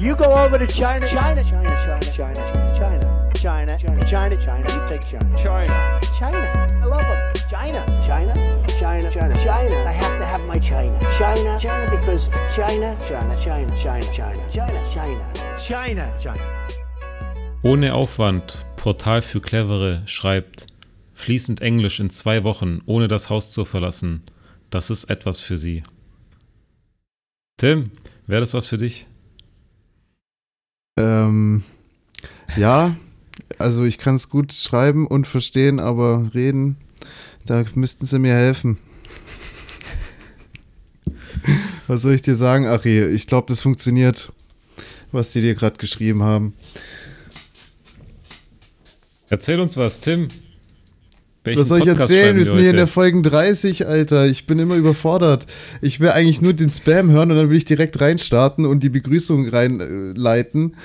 You go over to China, China, China, China, China, China, China, China, China, China. You take China, China, China. I love them. China, China, China, China, China. I have to have my China, China, China, because China, China, China, China, China, China, China, China, China. Ohne Aufwand, Portal für Clevere schreibt fließend Englisch in zwei Wochen, ohne das Haus zu verlassen. Das ist etwas für Sie. Tim, wäre das was für dich? Ähm, ja, also ich kann es gut schreiben und verstehen, aber reden, da müssten sie mir helfen. Was soll ich dir sagen, Ari? Ich glaube, das funktioniert, was die dir gerade geschrieben haben. Erzähl uns was, Tim. Welchen was soll ich Podcast erzählen? Wir sind hier in der Folge 30, Alter. Ich bin immer überfordert. Ich will eigentlich nur den Spam hören und dann will ich direkt reinstarten und die Begrüßung reinleiten.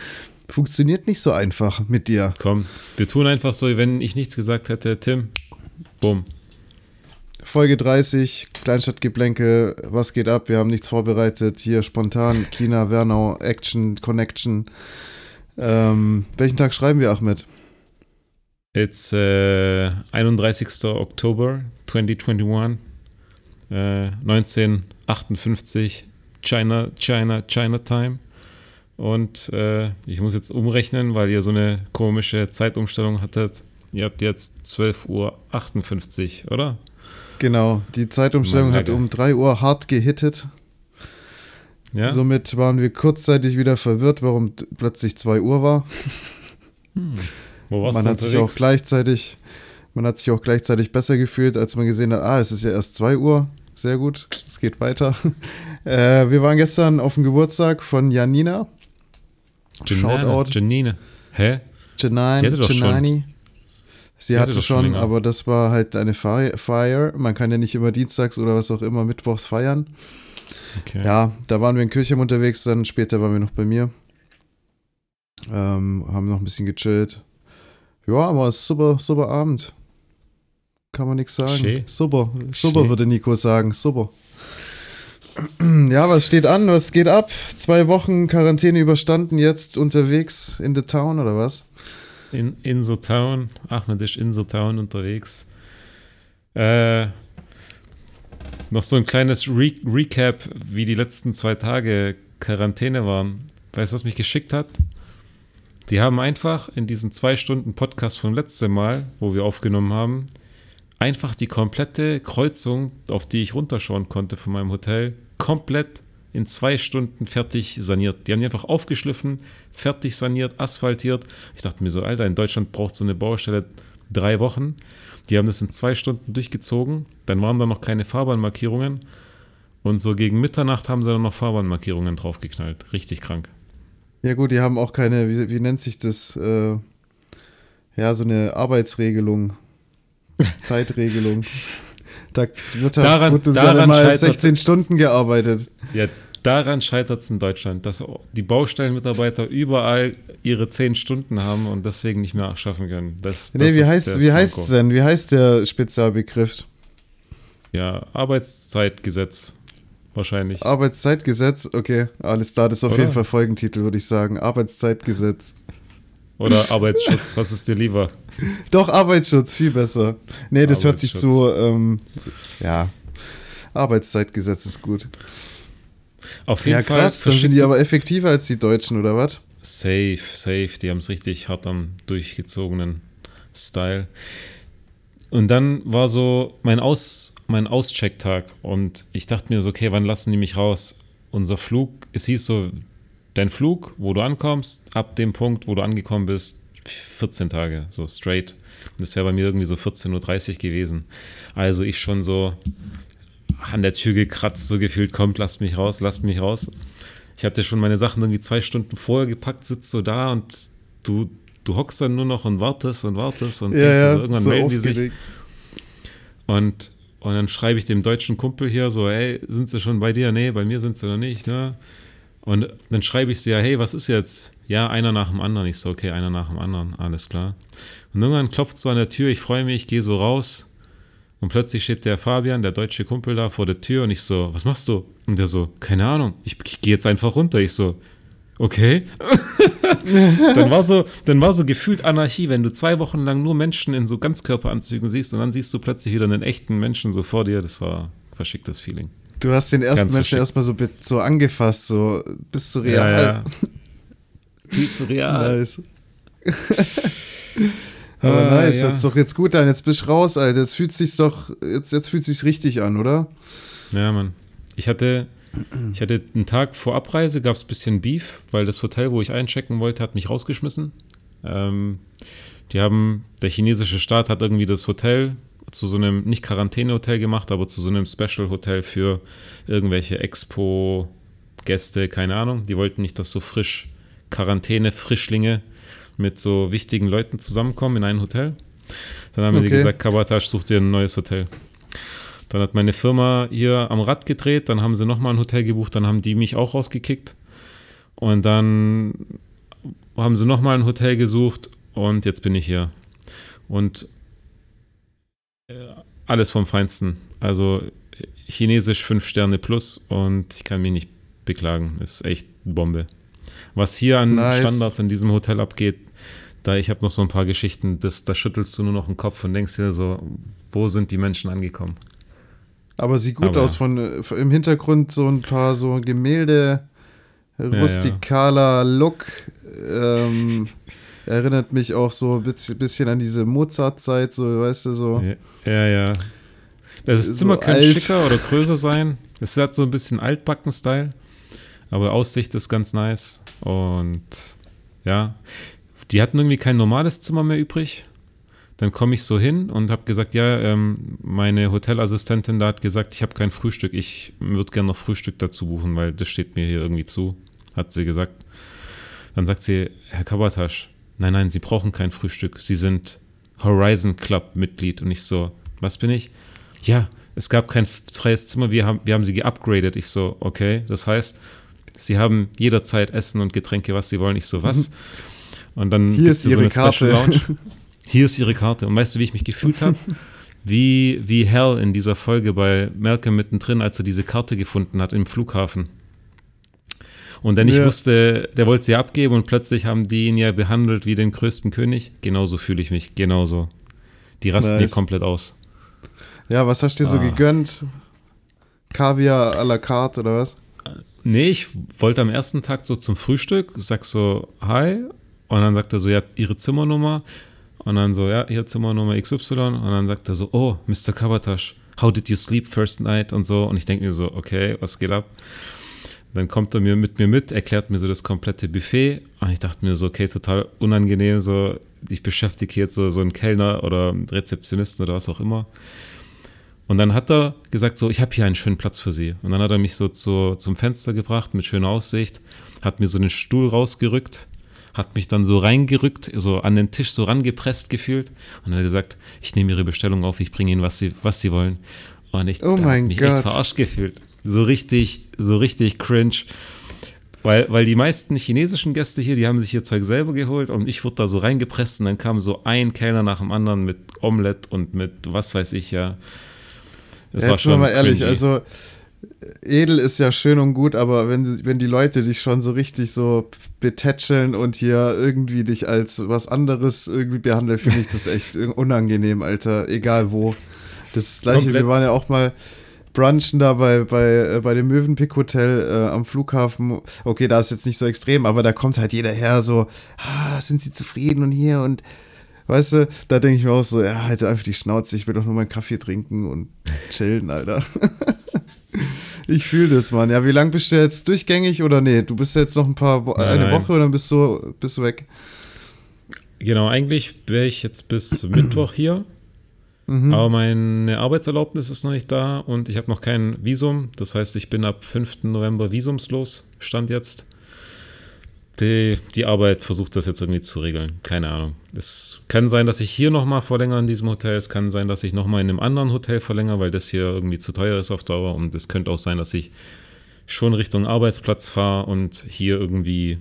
Funktioniert nicht so einfach mit dir. Komm, wir tun einfach so, wenn ich nichts gesagt hätte. Tim, bumm. Folge 30, Kleinstadtgeblänke, was geht ab? Wir haben nichts vorbereitet. Hier spontan, China, Wernau, Action, Connection. Ähm, welchen Tag schreiben wir, Ahmed? It's uh, 31. Oktober 2021, uh, 1958, China, China, China Time. Und uh, ich muss jetzt umrechnen, weil ihr so eine komische Zeitumstellung hattet. Ihr habt jetzt 12.58 Uhr, oder? Genau, die Zeitumstellung hat um 3 Uhr hart gehittet. Ja? Somit waren wir kurzzeitig wieder verwirrt, warum plötzlich 2 Uhr war. Hm. Wo warst man hat unterwegs? sich auch gleichzeitig, man hat sich auch gleichzeitig besser gefühlt, als man gesehen hat, ah, es ist ja erst 2 Uhr. Sehr gut, es geht weiter. Äh, wir waren gestern auf dem Geburtstag von Janina. Janina, Shoutout. Janine. Hä? Janine, Janani. Sie Die hatte, hatte schon, schon aber das war halt eine Feier. Man kann ja nicht immer dienstags oder was auch immer mittwochs feiern. Okay. Ja, da waren wir in Kirchheim unterwegs, dann später waren wir noch bei mir. Ähm, haben noch ein bisschen gechillt. Ja, aber super, super Abend. Kann man nichts sagen. Schön. Super, super Schön. würde Nico sagen. Super. Ja, was steht an? Was geht ab? Zwei Wochen Quarantäne überstanden, jetzt unterwegs in the town oder was? In, in the town. Ahmed ist in the town unterwegs. Äh, noch so ein kleines Re Recap, wie die letzten zwei Tage Quarantäne waren. Weißt du, was mich geschickt hat? Die haben einfach in diesen zwei Stunden Podcast vom letzten Mal, wo wir aufgenommen haben, einfach die komplette Kreuzung, auf die ich runterschauen konnte von meinem Hotel, komplett in zwei Stunden fertig saniert. Die haben die einfach aufgeschliffen, fertig saniert, asphaltiert. Ich dachte mir so, Alter, in Deutschland braucht so eine Baustelle drei Wochen. Die haben das in zwei Stunden durchgezogen. Dann waren da noch keine Fahrbahnmarkierungen. Und so gegen Mitternacht haben sie dann noch Fahrbahnmarkierungen draufgeknallt. Richtig krank. Ja gut, die haben auch keine, wie, wie nennt sich das? Äh, ja, so eine Arbeitsregelung, Zeitregelung. Da wird halt daran, wird daran mal 16 Stunden gearbeitet. Ja, daran scheitert es in Deutschland, dass die Baustellenmitarbeiter überall ihre 10 Stunden haben und deswegen nicht mehr schaffen können. Das, nee, das wie heißt wie heißt es denn? Wie heißt der Spezialbegriff? Ja, Arbeitszeitgesetz wahrscheinlich. Arbeitszeitgesetz, okay, alles da, das ist auf Oder? jeden Fall Folgentitel, würde ich sagen. Arbeitszeitgesetz. Oder Arbeitsschutz, was ist dir lieber? Doch, Arbeitsschutz, viel besser. Nee, das hört sich zu, ähm, ja, Arbeitszeitgesetz ist gut. Auf jeden ja, Fall. krass, dann sind die aber effektiver als die Deutschen, oder was? Safe, safe, die haben es richtig hart am durchgezogenen Style. Und dann war so mein Aus, mein Auschecktag und ich dachte mir so, okay, wann lassen die mich raus? Unser Flug, es hieß so, dein Flug, wo du ankommst, ab dem Punkt, wo du angekommen bist, 14 Tage, so straight. Das wäre bei mir irgendwie so 14.30 Uhr gewesen. Also ich schon so an der Tür gekratzt, so gefühlt, kommt, lasst mich raus, lasst mich raus. Ich hatte schon meine Sachen irgendwie zwei Stunden vorher gepackt, sitzt so da und du, du hockst dann nur noch und wartest und wartest und ja, ja, so, irgendwann so melden aufgeregt. die sich. Und und dann schreibe ich dem deutschen Kumpel hier so, hey, sind sie schon bei dir? Nee, bei mir sind sie noch nicht, ne? Und dann schreibe ich sie ja, hey, was ist jetzt? Ja, einer nach dem anderen. Ich so, okay, einer nach dem anderen, alles klar. Und irgendwann klopft so an der Tür, ich freue mich, gehe so raus. Und plötzlich steht der Fabian, der deutsche Kumpel da vor der Tür und ich so, was machst du? Und der so, keine Ahnung, ich, ich gehe jetzt einfach runter. Ich so, okay. dann, war so, dann war so gefühlt Anarchie, wenn du zwei Wochen lang nur Menschen in so Ganzkörperanzügen siehst und dann siehst du plötzlich wieder einen echten Menschen so vor dir. Das war ein verschicktes Feeling. Du hast den ersten Ganz Menschen erstmal so, so angefasst, so bist du real. Ja, ja. Viel zu real. Nice. Aber ah, nice, ja. hört doch jetzt gut an. Jetzt bist du raus, Alter. Jetzt fühlt sich doch, jetzt, jetzt fühlt sich's richtig an, oder? Ja, Mann. Ich hatte, ich hatte einen Tag vor Abreise, gab es ein bisschen Beef, weil das Hotel, wo ich einchecken wollte, hat mich rausgeschmissen. Ähm, die haben, der chinesische Staat hat irgendwie das Hotel zu so einem, nicht Quarantänehotel gemacht, aber zu so einem Special-Hotel für irgendwelche Expo-Gäste, keine Ahnung. Die wollten nicht, dass so frisch Quarantäne-Frischlinge mit so wichtigen Leuten zusammenkommen in ein Hotel. Dann haben okay. die gesagt, Kabatasch, such dir ein neues Hotel. Dann hat meine Firma hier am Rad gedreht, dann haben sie nochmal ein Hotel gebucht, dann haben die mich auch rausgekickt. Und dann haben sie nochmal ein Hotel gesucht und jetzt bin ich hier. Und äh, alles vom Feinsten. Also chinesisch 5 Sterne plus und ich kann mich nicht beklagen. Ist echt Bombe. Was hier an nice. Standards in diesem Hotel abgeht, da ich habe noch so ein paar Geschichten, das, da schüttelst du nur noch den Kopf und denkst dir so, wo sind die Menschen angekommen? Aber sieht gut Aber aus von äh, im Hintergrund so ein paar so Gemälde, rustikaler ja, ja. Look. Ähm, erinnert mich auch so ein bisschen, an diese Mozart-Zeit, so, weißt du, so. Ja, ja. Das Zimmer so könnte schicker oder größer sein. Es hat so ein bisschen Altbacken-Style. Aber Aussicht ist ganz nice. Und ja, die hatten irgendwie kein normales Zimmer mehr übrig. Dann komme ich so hin und habe gesagt, ja, ähm, meine Hotelassistentin da hat gesagt, ich habe kein Frühstück. Ich würde gerne noch Frühstück dazu buchen, weil das steht mir hier irgendwie zu, hat sie gesagt. Dann sagt sie, Herr Kabatasch, nein, nein, Sie brauchen kein Frühstück. Sie sind Horizon Club Mitglied. Und ich so, was bin ich? Ja, es gab kein freies Zimmer, wir haben, wir haben sie geupgradet. Ich so, okay, das heißt, Sie haben jederzeit Essen und Getränke, was Sie wollen. Ich so, was? Und dann hier ist Ihre so Karte. Hier ist Ihre Karte. Und weißt du, wie ich mich gefühlt habe? Wie, wie Hell in dieser Folge bei Malcolm mittendrin, als er diese Karte gefunden hat im Flughafen. Und dann ja. ich wusste, der wollte sie abgeben und plötzlich haben die ihn ja behandelt wie den größten König. Genauso fühle ich mich, genauso. Die rasten nice. hier komplett aus. Ja, was hast du dir ah. so gegönnt? Kaviar à la carte oder was? Nee, ich wollte am ersten Tag so zum Frühstück, sag so, hi. Und dann sagt er so, ja, ihre Zimmernummer. Und dann so, ja, hier Zimmernummer XY. Und dann sagt er so, oh, Mr. Kabatasch, how did you sleep first night? Und so. Und ich denke mir so, okay, was geht ab? Dann kommt er mir mit mir mit, erklärt mir so das komplette Buffet. Und ich dachte mir so, okay, total unangenehm. So, ich beschäftige jetzt so, so einen Kellner oder einen Rezeptionisten oder was auch immer. Und dann hat er gesagt, so, ich habe hier einen schönen Platz für Sie. Und dann hat er mich so zu, zum Fenster gebracht mit schöner Aussicht, hat mir so einen Stuhl rausgerückt, hat mich dann so reingerückt, so an den Tisch so rangepresst gefühlt und hat gesagt, ich nehme Ihre Bestellung auf, ich bringe Ihnen, was Sie, was Sie wollen. Und ich oh habe mich Gott. echt verarscht gefühlt. So richtig, so richtig cringe. Weil, weil die meisten chinesischen Gäste hier, die haben sich ihr Zeug selber geholt und ich wurde da so reingepresst und dann kam so ein Kellner nach dem anderen mit Omelette und mit was weiß ich ja. Das ja, war schon mal ehrlich, cringy. also edel ist ja schön und gut, aber wenn, wenn die Leute dich schon so richtig so betätscheln und hier irgendwie dich als was anderes irgendwie behandeln, finde ich das echt unangenehm, Alter. Egal wo. Das, gleiche, Komplett. wir waren ja auch mal brunchen da bei, bei, äh, bei dem Mövenpick Hotel äh, am Flughafen. Okay, da ist jetzt nicht so extrem, aber da kommt halt jeder her so, ah, sind sie zufrieden und hier und Weißt du, da denke ich mir auch so, ja, halt einfach die Schnauze, ich will doch nur meinen Kaffee trinken und chillen, Alter. ich fühle das, Mann. Ja, wie lange bist du jetzt durchgängig oder nee? Du bist jetzt noch ein paar, Wo nein, eine nein. Woche dann bist du, bist du weg. Genau, eigentlich wäre ich jetzt bis Mittwoch hier. Mhm. Aber meine Arbeitserlaubnis ist noch nicht da und ich habe noch kein Visum. Das heißt, ich bin ab 5. November visumslos, stand jetzt die, die Arbeit versucht das jetzt irgendwie zu regeln. Keine Ahnung. Es kann sein, dass ich hier nochmal verlängere in diesem Hotel. Es kann sein, dass ich nochmal in einem anderen Hotel verlängere, weil das hier irgendwie zu teuer ist auf Dauer. Und es könnte auch sein, dass ich schon Richtung Arbeitsplatz fahre und hier irgendwie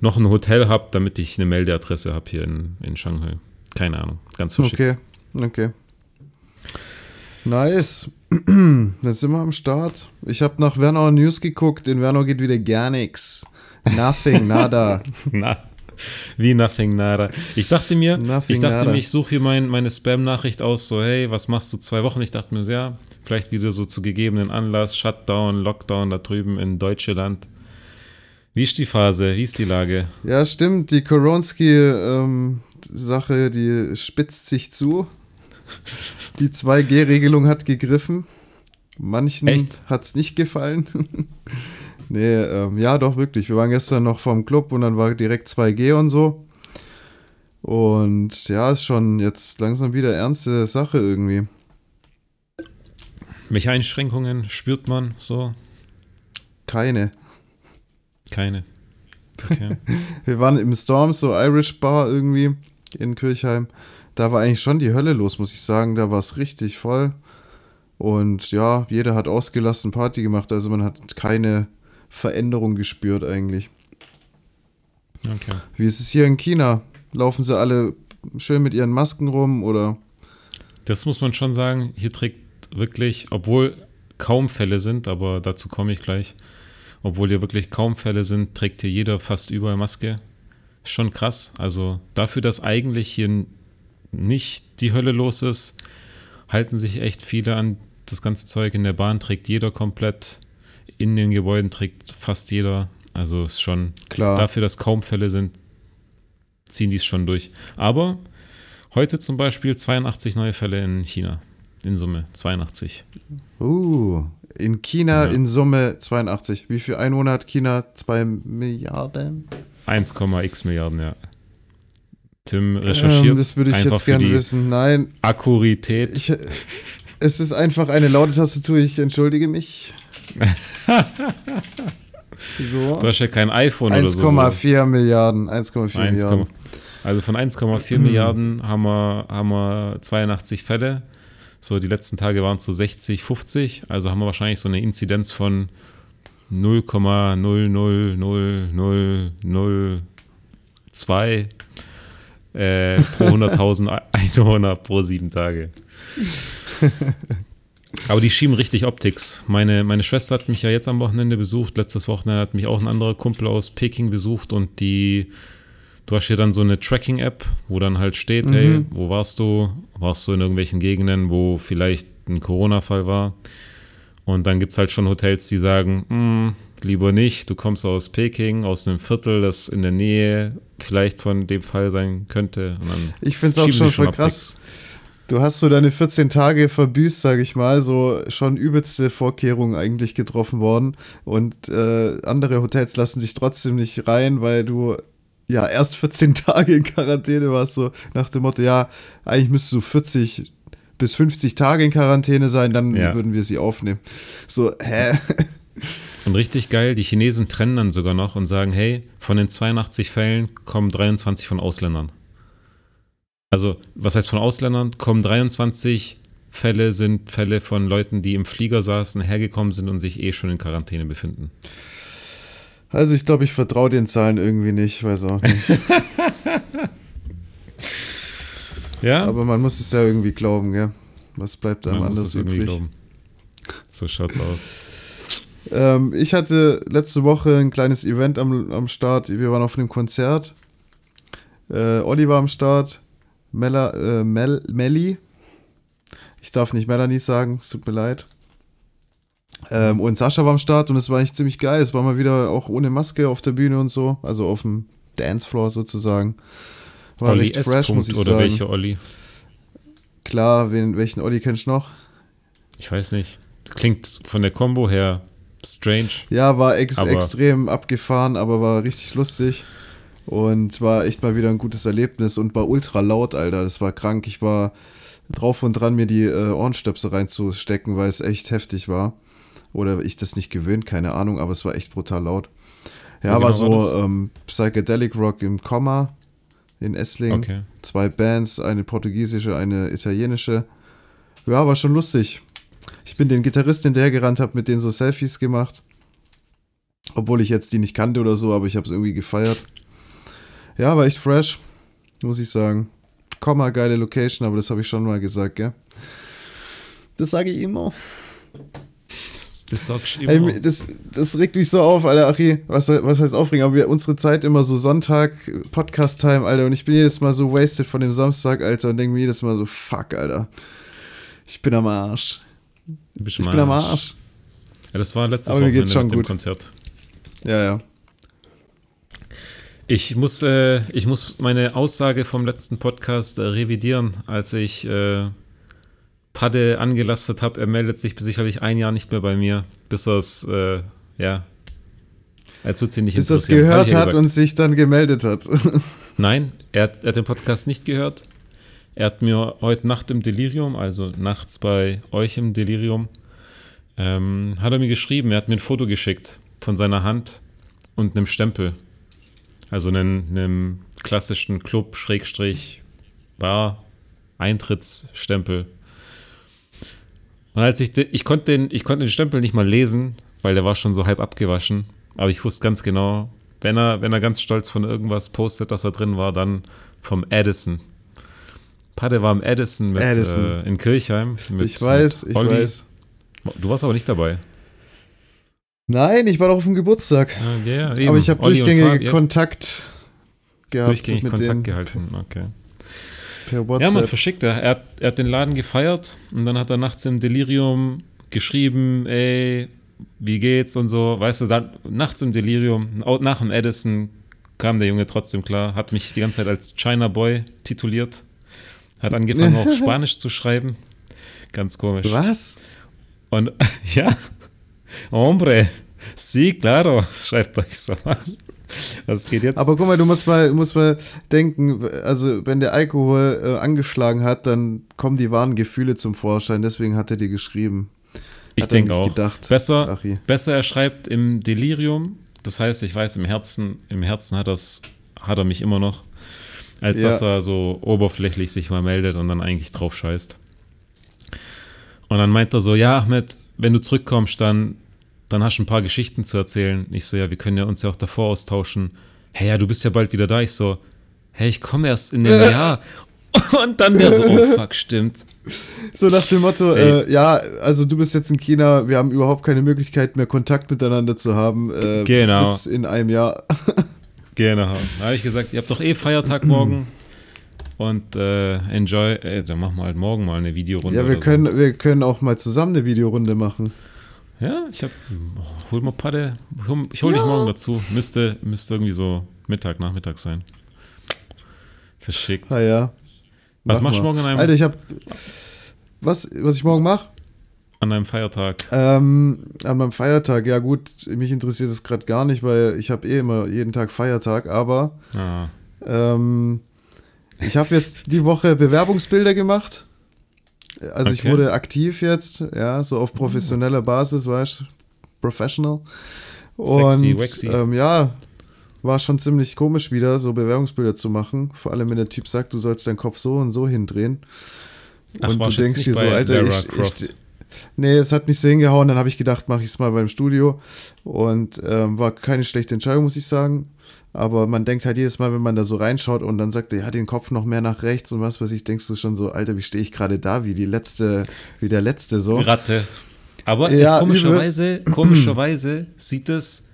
noch ein Hotel habe, damit ich eine Meldeadresse habe hier in, in Shanghai. Keine Ahnung. Ganz verschickt. Okay, okay. Nice. Dann sind wir am Start. Ich habe nach Wernau News geguckt. In Wernau geht wieder gar nichts. Nothing, nada. Na, wie nothing, nada. Ich dachte mir, nothing, ich dachte nada. mir, ich suche hier mein, meine Spam-Nachricht aus, so, hey, was machst du zwei Wochen? Ich dachte mir, ja, vielleicht wieder so zu gegebenen Anlass, Shutdown, Lockdown da drüben in Deutschland. Wie ist die Phase? Wie ist die Lage? Ja, stimmt. Die Koronski-Sache, ähm, die spitzt sich zu. Die 2G-Regelung hat gegriffen. Manchen hat es nicht gefallen. nee, ähm, ja, doch, wirklich. Wir waren gestern noch vom Club und dann war direkt 2G und so. Und ja, ist schon jetzt langsam wieder ernste Sache irgendwie. Welche Einschränkungen spürt man so? Keine. Keine. Okay. Wir waren im Storm, so Irish Bar irgendwie in Kirchheim. Da war eigentlich schon die Hölle los, muss ich sagen. Da war es richtig voll. Und ja, jeder hat ausgelassen Party gemacht. Also man hat keine Veränderung gespürt eigentlich. Okay. Wie ist es hier in China? Laufen sie alle schön mit ihren Masken rum oder? Das muss man schon sagen. Hier trägt wirklich, obwohl kaum Fälle sind, aber dazu komme ich gleich, obwohl hier wirklich kaum Fälle sind, trägt hier jeder fast überall Maske. Ist schon krass. Also dafür, dass eigentlich hier nicht die Hölle los ist, halten sich echt viele an das ganze Zeug. In der Bahn trägt jeder komplett. In den Gebäuden trägt fast jeder. Also ist schon klar. Dafür, dass kaum Fälle sind, ziehen die es schon durch. Aber heute zum Beispiel 82 neue Fälle in China. In Summe 82. Uh, in China ja. in Summe 82. Wie viel Einwohner hat China? 2 Milliarden? 1,x Milliarden, ja. Tim recherchiert. Ähm, das würde ich jetzt gerne wissen. Nein. Akkurität. Ich, es ist einfach eine laute Tastatur. Ich entschuldige mich. So. Du hast ja kein iPhone 1, oder so. 1,4 Milliarden. 1,4 Milliarden. Also von 1,4 Milliarden haben wir, haben wir 82 Fälle. So, die letzten Tage waren es so 60, 50. Also haben wir wahrscheinlich so eine Inzidenz von 0,00002 äh, pro 100.000 Einwohner pro sieben Tage. Aber die schieben richtig Optics. Meine, meine Schwester hat mich ja jetzt am Wochenende besucht. Letztes Wochenende hat mich auch ein anderer Kumpel aus Peking besucht und die Du hast hier dann so eine Tracking-App, wo dann halt steht, mhm. hey, wo warst du? Warst du in irgendwelchen Gegenden, wo vielleicht ein Corona-Fall war? Und dann gibt es halt schon Hotels, die sagen, hm, lieber nicht, du kommst aus Peking, aus einem Viertel, das in der Nähe vielleicht von dem Fall sein könnte. ich finde es auch schon voll krass. Du hast so deine 14 Tage verbüßt, sage ich mal, so schon übelste Vorkehrungen eigentlich getroffen worden. Und äh, andere Hotels lassen dich trotzdem nicht rein, weil du ja erst 14 Tage in Quarantäne warst, so nach dem Motto, ja, eigentlich müsstest du 40 bis 50 Tage in Quarantäne sein, dann ja. würden wir sie aufnehmen. So, hä? Und richtig geil, die Chinesen trennen dann sogar noch und sagen, hey, von den 82 Fällen kommen 23 von Ausländern. Also, was heißt von Ausländern? Kommen 23 Fälle sind Fälle von Leuten, die im Flieger saßen, hergekommen sind und sich eh schon in Quarantäne befinden. Also ich glaube, ich vertraue den Zahlen irgendwie nicht, weiß auch nicht. ja. Aber man muss es ja irgendwie glauben, gell? Was bleibt einem man anders übrig? Glauben. So schaut's aus. Ähm, ich hatte letzte Woche ein kleines Event am, am Start. Wir waren auf einem Konzert. Äh, Olli war am Start. Mella, äh, Mel, Melli. Ich darf nicht Melanie sagen, es tut mir leid. Ähm, und Sascha war am Start und es war echt ziemlich geil. Es war mal wieder auch ohne Maske auf der Bühne und so, also auf dem Dancefloor sozusagen. War Olli recht fresh, muss ich oder sagen. welche Olli? Klar, wen, welchen Olli kennst du noch? Ich weiß nicht. Klingt von der Combo her strange. Ja, war ex extrem abgefahren, aber war richtig lustig. Und war echt mal wieder ein gutes Erlebnis und war ultra laut, Alter. Das war krank. Ich war drauf und dran, mir die äh, Ohrenstöpsel reinzustecken, weil es echt heftig war. Oder ich das nicht gewöhnt, keine Ahnung, aber es war echt brutal laut. Ja, Wo war genau so ähm, Psychedelic Rock im Komma in Essling. Okay. Zwei Bands, eine portugiesische, eine italienische. Ja, war schon lustig. Ich bin den Gitarristen hinterhergerannt, habe mit denen so Selfies gemacht. Obwohl ich jetzt die nicht kannte oder so, aber ich habe es irgendwie gefeiert. Ja, war echt fresh, muss ich sagen. Komma, geile Location, aber das habe ich schon mal gesagt, gell? Das sage ich immer. das sagst du immer. Ey, das, das regt mich so auf, Alter, Achi. Was, was heißt aufregen? Aber wir, unsere Zeit immer so Sonntag, Podcast-Time, Alter. Und ich bin jedes Mal so wasted von dem Samstag, Alter. Und denke mir jedes Mal so, fuck, Alter. Ich bin am Arsch. ich bin am Arsch. Ja, das war letztes Aber geht's schon gut. Konzert. Ja, ja. Ich muss, äh, ich muss meine Aussage vom letzten Podcast äh, revidieren, als ich äh, Padde angelastet habe. Er meldet sich sicherlich ein Jahr nicht mehr bei mir, bis er es, äh, ja, als würde sie nicht Bis er es gehört hat und sich dann gemeldet hat. Nein, er hat, er hat den Podcast nicht gehört. Er hat mir heute Nacht im Delirium, also nachts bei euch im Delirium, ähm, hat er mir geschrieben, er hat mir ein Foto geschickt von seiner Hand und einem Stempel. Also einen, einen klassischen Club, Schrägstrich, Bar, Eintrittsstempel. Und als ich, den, ich konnte den, ich konnte den Stempel nicht mal lesen, weil der war schon so halb abgewaschen. Aber ich wusste ganz genau, wenn er, wenn er ganz stolz von irgendwas postet, dass er drin war, dann vom Addison. Padde war im Addison, mit, Addison. Äh, in Kirchheim. Mit, ich weiß, ich weiß. Du warst aber nicht dabei. Nein, ich war doch auf dem Geburtstag. Ja, yeah, Aber ich habe durchgängig Kontakt gehabt. Durchgängig mit Kontakt denen. gehalten, okay. Per WhatsApp. Ja, man verschickt er. Er hat, er hat den Laden gefeiert und dann hat er nachts im Delirium geschrieben, ey, wie geht's und so. Weißt du, dann nachts im Delirium, nach dem Edison kam der Junge trotzdem klar, hat mich die ganze Zeit als China Boy tituliert, hat angefangen auch Spanisch zu schreiben. Ganz komisch. Was? Und ja, Hombre, sí, claro, schreibt euch sowas. Was geht jetzt? Aber guck mal, du musst mal, musst mal denken, also wenn der Alkohol äh, angeschlagen hat, dann kommen die wahren Gefühle zum Vorschein. Deswegen hat er dir geschrieben. Ich denke auch. Gedacht, besser, besser er schreibt im Delirium. Das heißt, ich weiß, im Herzen, im Herzen hat, hat er mich immer noch, als ja. dass er so oberflächlich sich mal meldet und dann eigentlich drauf scheißt. Und dann meint er so, ja, Ahmed, wenn du zurückkommst, dann, dann hast du ein paar Geschichten zu erzählen. Ich so, ja, wir können ja uns ja auch davor austauschen. Hey, ja, du bist ja bald wieder da. Ich so, hey, ich komme erst in einem Jahr. Und dann der so, oh fuck, stimmt. So nach dem Motto, äh, ja, also du bist jetzt in China, wir haben überhaupt keine Möglichkeit mehr Kontakt miteinander zu haben. Äh, genau. Bis in einem Jahr. genau. Da habe ich gesagt, ihr habt doch eh Feiertag morgen. Und äh, enjoy, ey, dann machen wir halt morgen mal eine Videorunde. Ja, wir können, so. wir können auch mal zusammen eine Videorunde machen. Ja, ich hab, oh, hol mal Padde, ich hol ja. dich morgen dazu. Müsste, müsste irgendwie so Mittag, Nachmittag sein. Verschickt. Ah ja. Was Mach machst du morgen an einem Alter, ich hab, was, was ich morgen mache? An einem Feiertag. Ähm, an meinem Feiertag, ja gut, mich interessiert das gerade gar nicht, weil ich habe eh immer jeden Tag Feiertag, aber ah. ähm, ich habe jetzt die Woche Bewerbungsbilder gemacht. Also okay. ich wurde aktiv jetzt, ja, so auf professioneller Basis, weißt du, professional. Und sexy, waxy. Ähm, ja, war schon ziemlich komisch wieder, so Bewerbungsbilder zu machen. Vor allem, wenn der Typ sagt, du sollst deinen Kopf so und so hindrehen. Ach, und du denkst dir so, Alter, ich, ich, Nee, es hat nicht so hingehauen. Dann habe ich gedacht, mache ich es mal beim Studio. Und ähm, war keine schlechte Entscheidung, muss ich sagen. Aber man denkt halt jedes Mal, wenn man da so reinschaut und dann sagt er, ja, den Kopf noch mehr nach rechts und was weiß ich, denkst du schon so, Alter, wie stehe ich gerade da, wie die letzte, wie der letzte so. Ratte. Aber ja, komischerweise, komischerweise sieht es,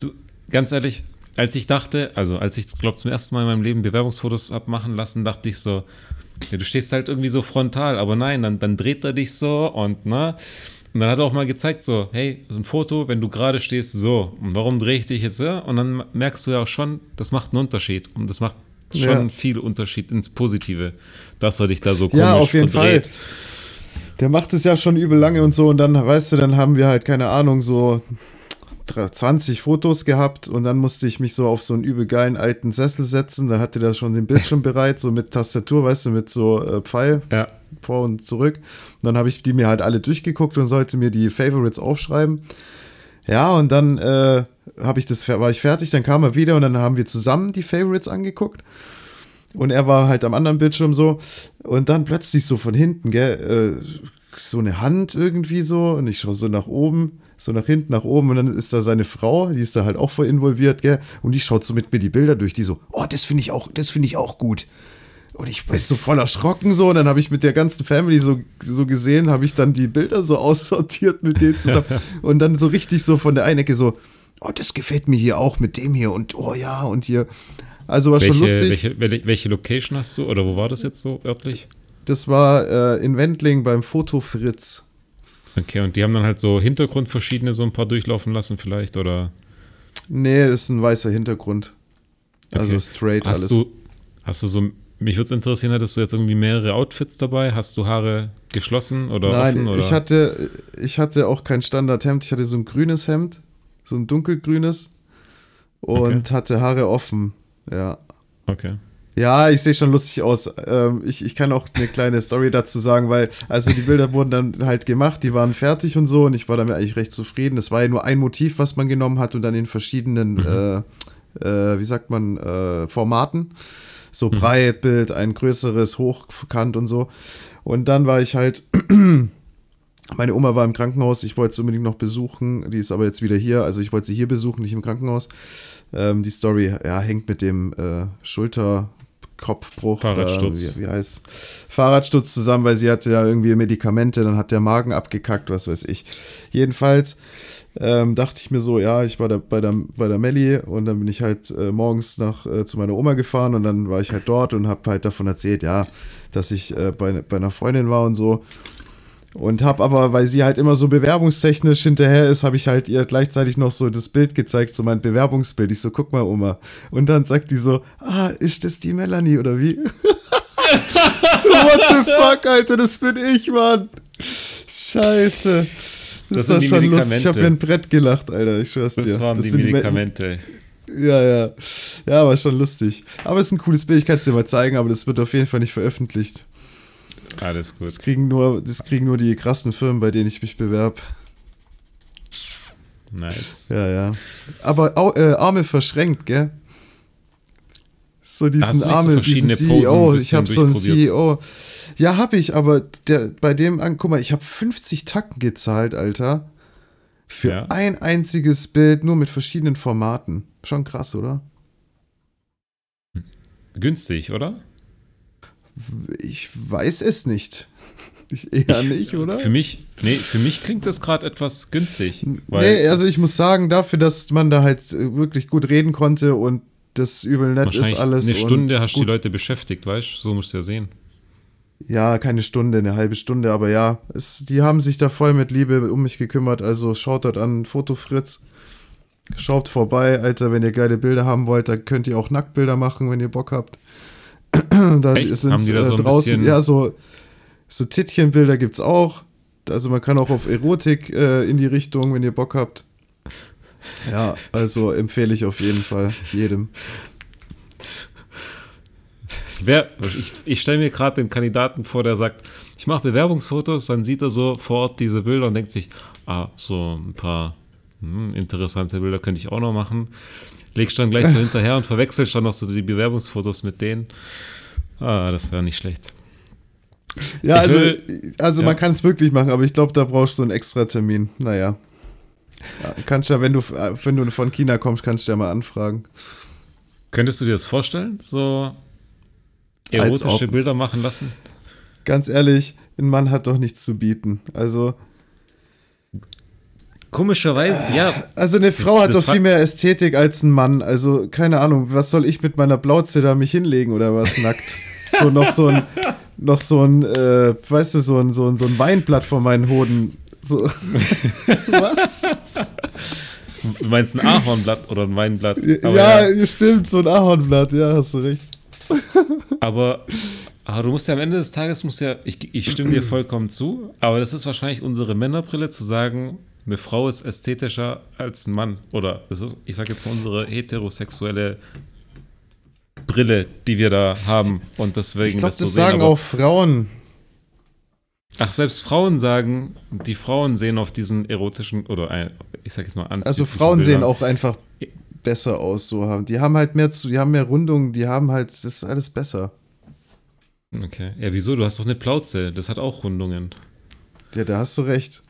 du, ganz ehrlich, als ich dachte, also als ich, glaube zum ersten Mal in meinem Leben Bewerbungsfotos habe machen lassen, dachte ich so, ja, du stehst halt irgendwie so frontal, aber nein, dann, dann dreht er dich so und ne, und dann hat er auch mal gezeigt, so, hey, ein Foto, wenn du gerade stehst, so. Und warum drehe ich dich jetzt so? Und dann merkst du ja auch schon, das macht einen Unterschied. Und das macht schon ja. viel Unterschied ins Positive, dass er dich da so komisch Ja, auf jeden verdreht. Fall. Der macht es ja schon übel lange und so. Und dann, weißt du, dann haben wir halt, keine Ahnung, so 20 Fotos gehabt und dann musste ich mich so auf so einen übel geilen alten Sessel setzen. Da hatte der schon den Bildschirm bereit, so mit Tastatur, weißt du, mit so äh, Pfeil ja. vor und zurück. Und dann habe ich die mir halt alle durchgeguckt und sollte mir die Favorites aufschreiben. Ja, und dann äh, habe ich das, war ich fertig, dann kam er wieder und dann haben wir zusammen die Favorites angeguckt. Und er war halt am anderen Bildschirm so. Und dann plötzlich so von hinten, gell, äh, so eine Hand irgendwie so. Und ich schaue so nach oben so nach hinten, nach oben und dann ist da seine Frau, die ist da halt auch voll involviert, gell? Und die schaut so mit mir die Bilder durch, die so, oh, das finde ich auch, das finde ich auch gut. Und ich bin so voll erschrocken so. Und dann habe ich mit der ganzen Family so, so gesehen, habe ich dann die Bilder so aussortiert mit denen zusammen. und dann so richtig so von der einen Ecke so, oh, das gefällt mir hier auch mit dem hier und oh ja und hier. Also war welche, schon lustig. Welche, welche Location hast du oder wo war das jetzt so örtlich? Das war äh, in Wendling beim Foto Fritz. Okay, und die haben dann halt so Hintergrund verschiedene so ein paar durchlaufen lassen vielleicht oder? Nee, das ist ein weißer Hintergrund. Also okay. Also straight hast alles. Du, hast du so, mich würde es interessieren, hattest du jetzt irgendwie mehrere Outfits dabei? Hast du Haare geschlossen oder Nein, offen? Oder? Ich, hatte, ich hatte auch kein Standardhemd. Ich hatte so ein grünes Hemd, so ein dunkelgrünes und okay. hatte Haare offen. Ja. Okay. Ja, ich sehe schon lustig aus. Ähm, ich, ich kann auch eine kleine Story dazu sagen, weil also die Bilder wurden dann halt gemacht, die waren fertig und so und ich war damit eigentlich recht zufrieden. Es war ja nur ein Motiv, was man genommen hat und dann in verschiedenen, mhm. äh, äh, wie sagt man, äh, Formaten. So mhm. Breitbild, ein größeres, hochkant und so. Und dann war ich halt, meine Oma war im Krankenhaus, ich wollte sie unbedingt noch besuchen, die ist aber jetzt wieder hier, also ich wollte sie hier besuchen, nicht im Krankenhaus. Ähm, die Story ja, hängt mit dem äh, Schulter, Kopfbruch, Fahrradsturz. Äh, wie, wie, heißt Fahrradsturz zusammen, weil sie hatte ja irgendwie Medikamente, dann hat der Magen abgekackt, was weiß ich. Jedenfalls ähm, dachte ich mir so, ja, ich war da bei der, bei der Melli und dann bin ich halt äh, morgens nach, äh, zu meiner Oma gefahren und dann war ich halt dort und habe halt davon erzählt, ja, dass ich äh, bei, bei einer Freundin war und so. Und habe aber, weil sie halt immer so bewerbungstechnisch hinterher ist, habe ich halt ihr gleichzeitig noch so das Bild gezeigt, so mein Bewerbungsbild. Ich so, guck mal, Oma. Und dann sagt die so, ah, ist das die Melanie oder wie? so, what the fuck, Alter, das bin ich, Mann. Scheiße. Das, das war schon lustig. Ich habe mir ein Brett gelacht, Alter. Ich schwör's das dir. Waren das waren die Medikamente. Die ja, ja. Ja, war schon lustig. Aber es ist ein cooles Bild. Ich kann es dir mal zeigen, aber das wird auf jeden Fall nicht veröffentlicht. Alles gut. Das kriegen nur, das kriegen nur die krassen Firmen, bei denen ich mich bewerbe. Nice. Ja, ja. Aber äh, Arme verschränkt, gell? So diesen Arme, so diesen CEO. Ich habe so einen CEO. Ja, habe ich, aber der, bei dem, guck mal, ich habe 50 Tacken gezahlt, Alter. Für ja. ein einziges Bild, nur mit verschiedenen Formaten. Schon krass, oder? Günstig, oder? Ich weiß es nicht. Ich eher ich, nicht, oder? Für mich, nee, für mich klingt das gerade etwas günstig. nee, also ich muss sagen, dafür, dass man da halt wirklich gut reden konnte und das übel nett ist alles. Eine Stunde hast du die Leute beschäftigt, weißt du? So musst du ja sehen. Ja, keine Stunde, eine halbe Stunde, aber ja, es, die haben sich da voll mit Liebe um mich gekümmert. Also schaut dort an Fotofritz. Schaut vorbei, Alter, wenn ihr geile Bilder haben wollt, da könnt ihr auch Nacktbilder machen, wenn ihr Bock habt. da Echt? sind Haben die da äh, so draußen, ja, so, so Tittchenbilder gibt's auch. Also man kann auch auf Erotik äh, in die Richtung, wenn ihr Bock habt. Ja, also empfehle ich auf jeden Fall jedem. Wer, ich, ich stelle mir gerade den Kandidaten vor, der sagt, ich mache Bewerbungsfotos, dann sieht er so vor Ort diese Bilder und denkt sich, ah, so ein paar hm, interessante Bilder könnte ich auch noch machen legst dann gleich so hinterher und verwechselst dann noch so die Bewerbungsfotos mit denen. Ah, das wäre nicht schlecht. Ja, also, also ja. man kann es wirklich machen, aber ich glaube, da brauchst du einen extra Termin. Naja. Ja, kannst ja, wenn du, wenn du von China kommst, kannst du ja mal anfragen. Könntest du dir das vorstellen? So erotische Bilder machen lassen? Ganz ehrlich, ein Mann hat doch nichts zu bieten. Also, Komischerweise, ja. Also eine Frau das, hat das doch viel mehr Ästhetik als ein Mann. Also keine Ahnung, was soll ich mit meiner Blauze da mich hinlegen oder was nackt? so noch so ein, noch so ein, äh, weißt du, so ein, so ein, so ein Weinblatt vor meinen Hoden. So. was? Du meinst ein Ahornblatt oder ein Weinblatt? Ja, ja, stimmt, so ein Ahornblatt, ja, hast du recht. aber, aber du musst ja am Ende des Tages, musst ja, ich, ich stimme dir vollkommen zu, aber das ist wahrscheinlich unsere Männerbrille zu sagen, eine Frau ist ästhetischer als ein Mann. Oder ist, ich sage jetzt mal unsere heterosexuelle Brille, die wir da haben. Und deswegen ich glaube, das, das so sagen sehen, auch Frauen. Ach, selbst Frauen sagen, die Frauen sehen auf diesen erotischen oder ich sag jetzt mal an. Also Frauen Bildern. sehen auch einfach besser aus, so haben. Die haben halt mehr zu, die haben mehr Rundungen, die haben halt, das ist alles besser. Okay. Ja, wieso? Du hast doch eine Plauze, das hat auch Rundungen. Ja, da hast du recht.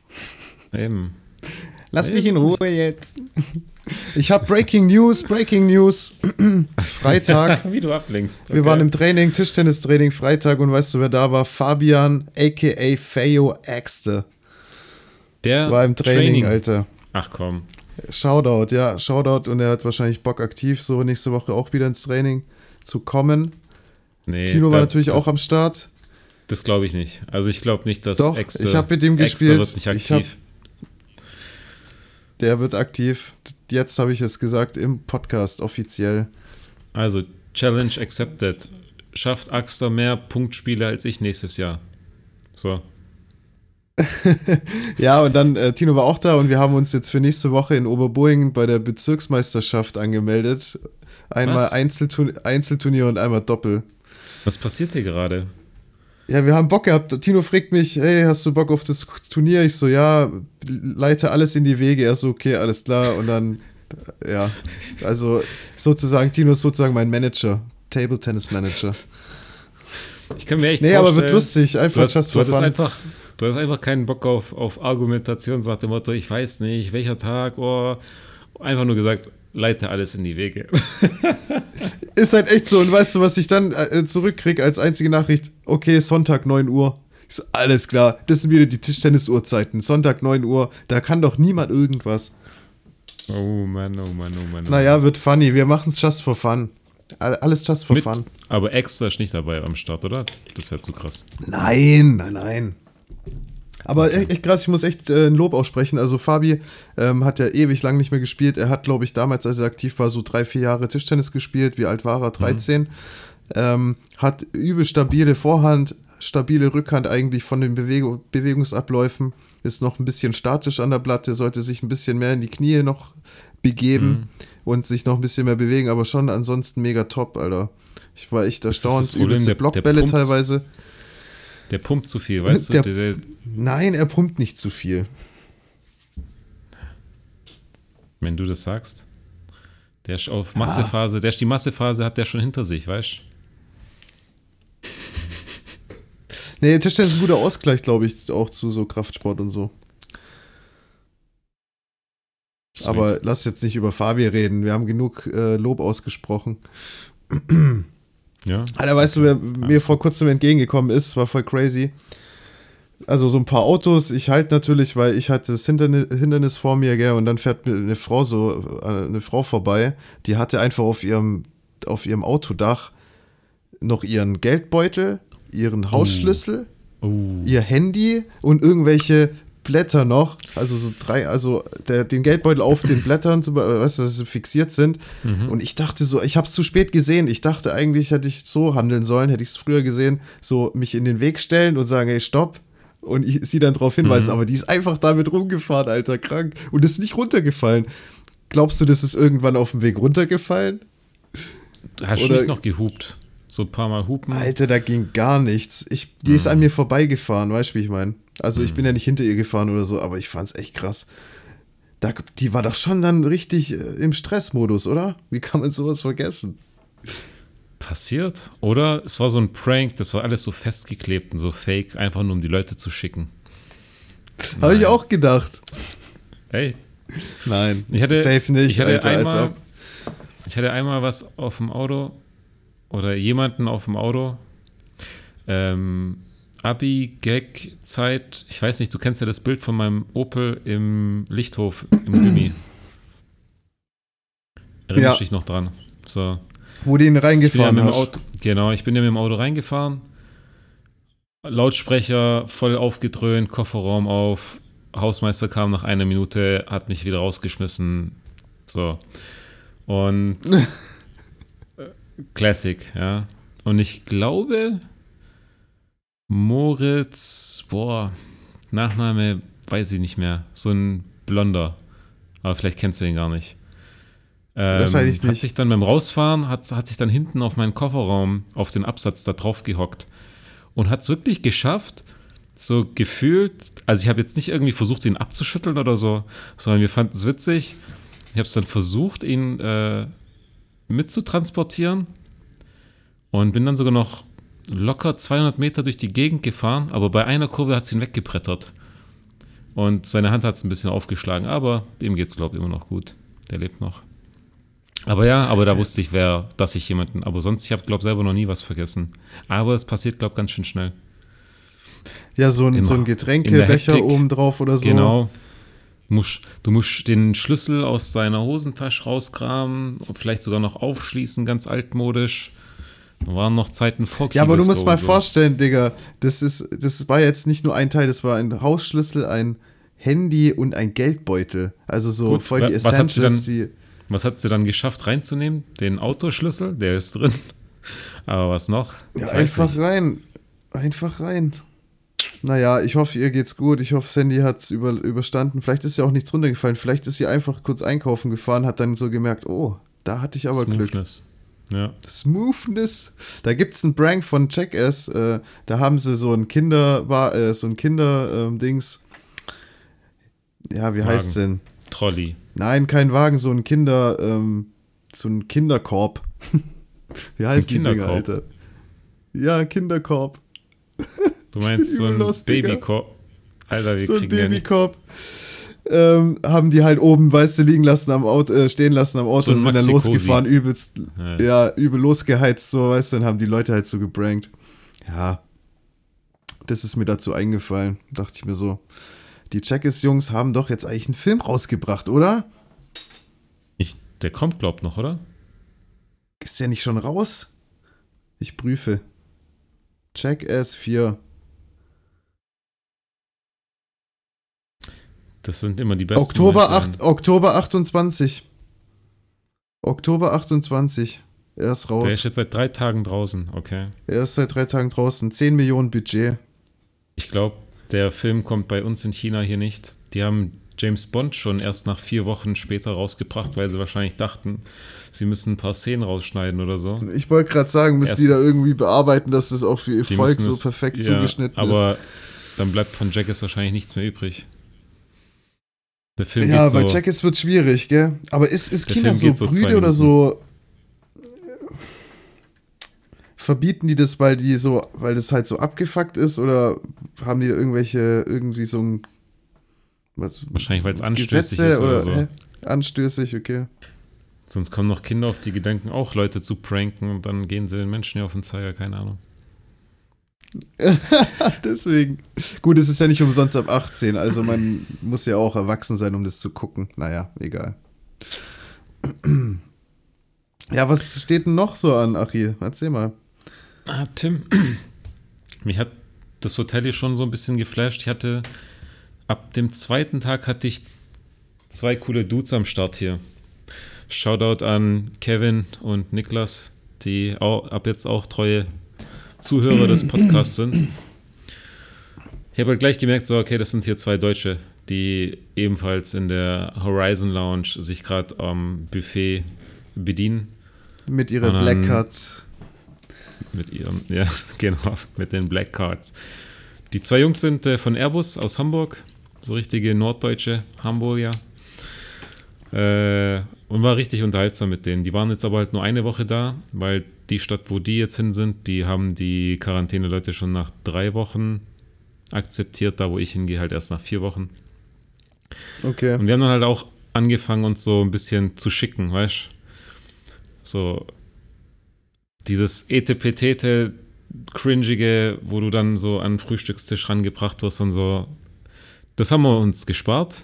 Eben. Lass mich in Ruhe jetzt. Ich habe Breaking News, Breaking News. Freitag. Wie du ablenkst. Okay. Wir waren im Training, Tischtennistraining Freitag und weißt du, wer da war? Fabian, aka Feo Axte. Der war im Training, Training, Alter. Ach komm. Shoutout, ja, Shoutout und er hat wahrscheinlich Bock aktiv, so nächste Woche auch wieder ins Training zu kommen. Nee, Tino war natürlich auch am Start. Das glaube ich nicht. Also ich glaube nicht, dass Doch, Extra, ich habe mit ihm gespielt. Wird nicht aktiv. Hab, der wird aktiv. Jetzt habe ich es gesagt im Podcast offiziell. Also Challenge accepted. Schafft Axter mehr Punktspiele als ich nächstes Jahr. So. ja, und dann, äh, Tino war auch da und wir haben uns jetzt für nächste Woche in Oberboingen bei der Bezirksmeisterschaft angemeldet. Einmal Einzelturnier, Einzelturnier und einmal Doppel. Was passiert hier gerade? Ja, wir haben Bock gehabt. Tino fragt mich, hey, hast du Bock auf das Turnier? Ich so, ja, leite alles in die Wege. Er so, okay, alles klar. Und dann, ja, also sozusagen, Tino ist sozusagen mein Manager, Table Tennis Manager. Ich kann mir echt Nee, aber wird lustig, einfach du hast, just for fun. Einfach, du hast einfach keinen Bock auf, auf Argumentation, so nach dem Motto, ich weiß nicht, welcher Tag, oh, einfach nur gesagt, leite alles in die Wege. Ist halt echt so. Und weißt du, was ich dann äh, zurückkriege als einzige Nachricht? Okay, Sonntag 9 Uhr. So, alles klar, das sind wieder die Tischtennis-Uhrzeiten. Sonntag 9 Uhr, da kann doch niemand irgendwas. Oh Mann, oh Mann, oh Mann. Oh naja, wird funny. Wir machen es just for fun. Alles just for Mit, fun. Aber extra ist nicht dabei am Start, oder? Das wäre zu krass. Nein, nein, nein. Aber echt, echt, krass, ich muss echt äh, ein Lob aussprechen. Also Fabi ähm, hat ja ewig lang nicht mehr gespielt. Er hat, glaube ich, damals, als er aktiv war, so drei, vier Jahre Tischtennis gespielt. Wie alt war er? 13. Mhm. Ähm, hat übel stabile Vorhand, stabile Rückhand eigentlich von den Bewegung, Bewegungsabläufen. Ist noch ein bisschen statisch an der Platte, sollte sich ein bisschen mehr in die Knie noch begeben mhm. und sich noch ein bisschen mehr bewegen, aber schon ansonsten mega top, Alter. Ich war echt erstaunt. Übelste Blockbälle teilweise. Der pumpt zu viel, weißt der, du? Der, der, nein, er pumpt nicht zu viel. Wenn du das sagst. Der ist auf Massephase, der ist die Massephase hat der schon hinter sich, weißt du? Nee, Tischtennis ist ein guter Ausgleich, glaube ich, auch zu so Kraftsport und so. Sweet. Aber lass jetzt nicht über Fabi reden. Wir haben genug äh, Lob ausgesprochen. Ja. Alter, weißt du, wer mir vor kurzem entgegengekommen ist, war voll crazy. Also so ein paar Autos, ich halte natürlich, weil ich hatte das Hindernis, vor mir, gell, und dann fährt mir eine Frau so, äh, eine Frau vorbei, die hatte einfach auf ihrem, auf ihrem Autodach noch ihren Geldbeutel, ihren Hausschlüssel, uh. Uh. ihr Handy und irgendwelche Blätter noch, also so drei, also der, den Geldbeutel auf den Blättern, weißt du, dass sie fixiert sind. Mhm. Und ich dachte so, ich habe es zu spät gesehen. Ich dachte eigentlich, hätte ich so handeln sollen, hätte ich es früher gesehen, so mich in den Weg stellen und sagen, hey, stopp. Und ich, sie dann darauf hinweisen, mhm. aber die ist einfach damit rumgefahren, Alter, krank. Und ist nicht runtergefallen. Glaubst du, das ist irgendwann auf dem Weg runtergefallen? Du hast Oder, nicht noch gehupt. So ein paar Mal hupen. Alter, da ging gar nichts. Ich, die mhm. ist an mir vorbeigefahren, weißt du, wie ich meine? Also ich mhm. bin ja nicht hinter ihr gefahren oder so, aber ich fand's echt krass. Da, die war doch schon dann richtig äh, im Stressmodus, oder? Wie kann man sowas vergessen? Passiert. Oder es war so ein Prank, das war alles so festgeklebt und so fake, einfach nur um die Leute zu schicken. Habe ich auch gedacht. Echt? Nein. Ich hatte, safe nicht. Ich hatte, Alter, einmal, ich hatte einmal was auf dem Auto oder jemanden auf dem Auto. Ähm, Abi-Gag-Zeit, ich weiß nicht, du kennst ja das Bild von meinem Opel im Lichthof im Gummi. Erinnerst ja. dich noch dran? So. Wo du ihn reingefahren hast. Auto, genau, ich bin ja mit dem Auto reingefahren. Lautsprecher voll aufgedröhnt, Kofferraum auf. Hausmeister kam nach einer Minute, hat mich wieder rausgeschmissen. So. Und Classic, ja. Und ich glaube, Moritz, boah, Nachname weiß ich nicht mehr. So ein Blonder. Aber vielleicht kennst du ihn gar nicht. Ähm, Wahrscheinlich nicht. Hat sich dann beim Rausfahren, hat, hat sich dann hinten auf meinen Kofferraum, auf den Absatz da drauf gehockt. Und hat es wirklich geschafft, so gefühlt, also ich habe jetzt nicht irgendwie versucht, ihn abzuschütteln oder so, sondern wir fanden es witzig. Ich habe es dann versucht, ihn äh, mitzutransportieren und bin dann sogar noch locker 200 Meter durch die Gegend gefahren, aber bei einer Kurve hat sie ihn weggebrettert. Und seine Hand hat es ein bisschen aufgeschlagen, aber ihm geht es, glaube ich, immer noch gut. Der lebt noch. Aber ja, aber da wusste ich, wer, dass ich jemanden. Aber sonst, ich habe, glaube selber noch nie was vergessen. Aber es passiert, glaube ganz schön schnell. Ja, so ein, so ein Getränkebecher obendrauf oder so. Genau. Du musst, du musst den Schlüssel aus deiner Hosentasche rauskramen und vielleicht sogar noch aufschließen, ganz altmodisch. Da waren noch Zeiten vor Ja, aber du musst mal so. vorstellen, Digga, das, ist, das war jetzt nicht nur ein Teil, das war ein Hausschlüssel, ein Handy und ein Geldbeutel. Also so Gut, voll die Essentials, was hat, sie dann, was hat sie dann geschafft reinzunehmen? Den Autoschlüssel, der ist drin. Aber was noch? Ja, einfach nicht. rein. Einfach rein. Naja, ich hoffe, ihr geht's gut. Ich hoffe, Sandy hat's über, überstanden. Vielleicht ist ja auch nichts runtergefallen. Vielleicht ist sie einfach kurz einkaufen gefahren, hat dann so gemerkt, oh, da hatte ich aber Smoothness. Glück. Ja. Smoothness. Da gibt's einen Prank von Jackass. Äh, da haben sie so ein Kinder, äh, so ein Kinder-Dings. Ähm, ja, wie Wagen. heißt denn? Trolley. Nein, kein Wagen, so ein Kinder, ähm, so ein Kinderkorb. wie heißt ein die Dinger, Alter? Ja, Kinderkorb. Du meinst so ein Babykorb? Alter, wir so kriegen ein Babykorb. Ja ähm, haben die halt oben, weißt du, liegen lassen am Auto, äh, stehen lassen am Auto so und sind dann losgefahren, übelst, ja. ja, übel losgeheizt, so, weißt du, und haben die Leute halt so gebrankt. Ja, das ist mir dazu eingefallen. Dachte ich mir so, die Checkers-Jungs haben doch jetzt eigentlich einen Film rausgebracht, oder? Ich, der kommt, glaubt noch, oder? Ist der nicht schon raus? Ich prüfe. Check S4. Das sind immer die besten. Oktober, 8, Oktober 28. Oktober 28. Er ist raus. Der ist jetzt seit drei Tagen draußen, okay. Er ist seit drei Tagen draußen. 10 Millionen Budget. Ich glaube, der Film kommt bei uns in China hier nicht. Die haben James Bond schon erst nach vier Wochen später rausgebracht, weil sie wahrscheinlich dachten, sie müssen ein paar Szenen rausschneiden oder so. Ich wollte gerade sagen, müssen erst die da irgendwie bearbeiten, dass das auch für ihr Volk so perfekt es, zugeschnitten ja, aber ist. Aber dann bleibt von Jackass wahrscheinlich nichts mehr übrig. Der Film ja, bei so, Jackass wird schwierig, gell? Aber ist, ist China so brüde oder so. Verbieten die das, weil die so, weil das halt so abgefuckt ist oder haben die irgendwelche, irgendwie so ein. Was, Wahrscheinlich, weil es anstößig Gesetze ist oder, oder so. Hä? Anstößig, okay. Sonst kommen noch Kinder auf die Gedanken, auch Leute zu pranken und dann gehen sie den Menschen ja auf den Zeiger, keine Ahnung. Deswegen. Gut, es ist ja nicht umsonst ab 18, also man muss ja auch erwachsen sein, um das zu gucken. Naja, egal. Ja, was steht denn noch so an, Achie? Erzähl mal. Ah, Tim, mich hat das Hotel hier schon so ein bisschen geflasht. Ich hatte, ab dem zweiten Tag hatte ich zwei coole Dudes am Start hier. Shoutout an Kevin und Niklas, die auch, ab jetzt auch treue Zuhörer des Podcasts sind. Ich habe halt gleich gemerkt, so, okay, das sind hier zwei Deutsche, die ebenfalls in der Horizon Lounge sich gerade am Buffet bedienen. Mit ihren Black Cards. Mit ihren, ja, genau, mit den Black Cards. Die zwei Jungs sind äh, von Airbus aus Hamburg, so richtige norddeutsche Hamburger. Äh, und war richtig unterhaltsam mit denen. Die waren jetzt aber halt nur eine Woche da, weil die Stadt, wo die jetzt hin sind, die haben die Quarantäne-Leute schon nach drei Wochen akzeptiert. Da, wo ich hingehe, halt erst nach vier Wochen. Okay. Und wir haben dann halt auch angefangen, uns so ein bisschen zu schicken, weißt So dieses Etepetete, cringige, wo du dann so an den Frühstückstisch rangebracht wirst und so. Das haben wir uns gespart.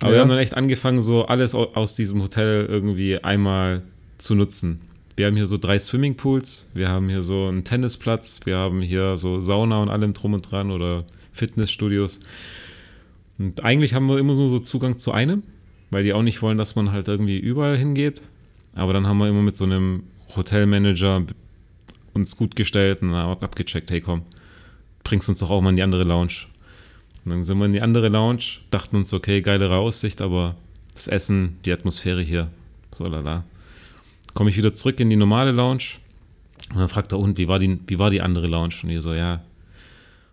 Aber ja. wir haben dann echt angefangen, so alles aus diesem Hotel irgendwie einmal zu nutzen. Wir haben hier so drei Swimmingpools, wir haben hier so einen Tennisplatz, wir haben hier so Sauna und allem drum und dran oder Fitnessstudios. Und eigentlich haben wir immer nur so Zugang zu einem, weil die auch nicht wollen, dass man halt irgendwie überall hingeht. Aber dann haben wir immer mit so einem Hotelmanager uns gut gestellt und abgecheckt, hey komm, bringst uns doch auch mal in die andere Lounge. Und dann sind wir in die andere Lounge, dachten uns, okay, geilere Aussicht, aber das Essen, die Atmosphäre hier, so lala komme ich wieder zurück in die normale Lounge. Und dann fragt er, und wie war die, wie war die andere Lounge? Und ich so, ja,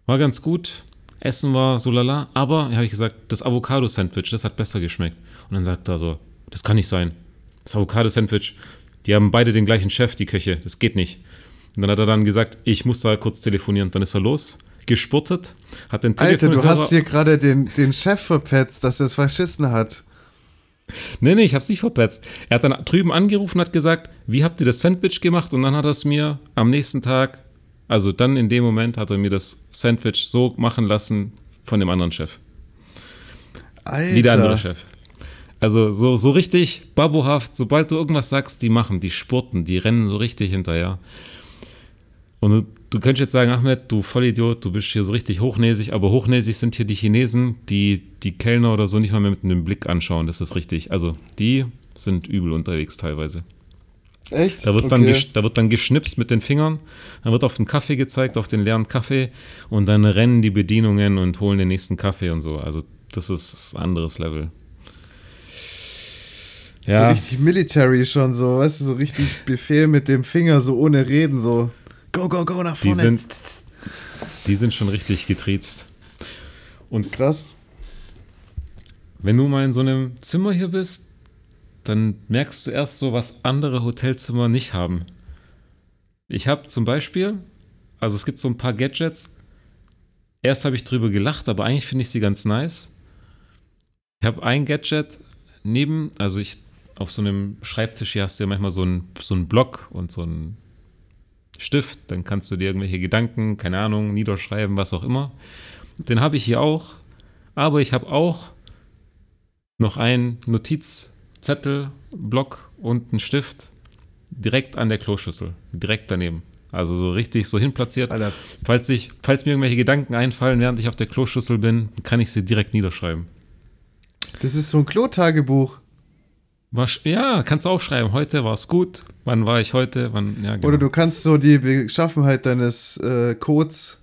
war ganz gut. Essen war so lala, aber, habe ich gesagt, das Avocado-Sandwich, das hat besser geschmeckt. Und dann sagt er so, das kann nicht sein. Das Avocado-Sandwich, die haben beide den gleichen Chef, die Köche, das geht nicht. Und dann hat er dann gesagt, ich muss da kurz telefonieren. Dann ist er los, gespurtet, hat den Telefon. Alter, du hast hier gerade den, den Chef verpetzt, dass er es verschissen hat. Nee, nee, ich hab's nicht verpetzt. Er hat dann drüben angerufen und hat gesagt, wie habt ihr das Sandwich gemacht? Und dann hat er es mir am nächsten Tag, also dann in dem Moment, hat er mir das Sandwich so machen lassen von dem anderen Chef. Alter. Wie der andere Chef. Also so, so richtig babohaft, sobald du irgendwas sagst, die machen, die spurten, die rennen so richtig hinterher. Und du, könntest jetzt sagen, Ahmed, du Vollidiot, du bist hier so richtig hochnäsig, aber hochnäsig sind hier die Chinesen, die die Kellner oder so nicht mal mehr mit einem Blick anschauen, das ist richtig. Also die sind übel unterwegs teilweise. Echt? Da wird, okay. dann da wird dann geschnipst mit den Fingern, dann wird auf den Kaffee gezeigt, auf den leeren Kaffee und dann rennen die Bedienungen und holen den nächsten Kaffee und so. Also das ist ein anderes Level. Ja. So richtig military schon so, weißt du, so richtig Befehl mit dem Finger, so ohne Reden, so go, go, go nach vorne. Die sind, die sind schon richtig getriezt. Und krass. Wenn du mal in so einem Zimmer hier bist, dann merkst du erst so, was andere Hotelzimmer nicht haben. Ich habe zum Beispiel, also es gibt so ein paar Gadgets. Erst habe ich drüber gelacht, aber eigentlich finde ich sie ganz nice. Ich habe ein Gadget neben, also ich auf so einem Schreibtisch hier hast du ja manchmal so einen, so einen Block und so einen Stift, dann kannst du dir irgendwelche Gedanken, keine Ahnung, niederschreiben, was auch immer. Den habe ich hier auch, aber ich habe auch noch einen Notizzettel, Block und einen Stift direkt an der Kloschüssel, direkt daneben. Also so richtig so hinplatziert. Alter. Falls, ich, falls mir irgendwelche Gedanken einfallen, während ich auf der Kloschüssel bin, kann ich sie direkt niederschreiben. Das ist so ein Klotagebuch. Ja, kannst du aufschreiben. Heute war es gut. Wann war ich heute? Wann, ja, genau. Oder du kannst so die Beschaffenheit deines äh, Codes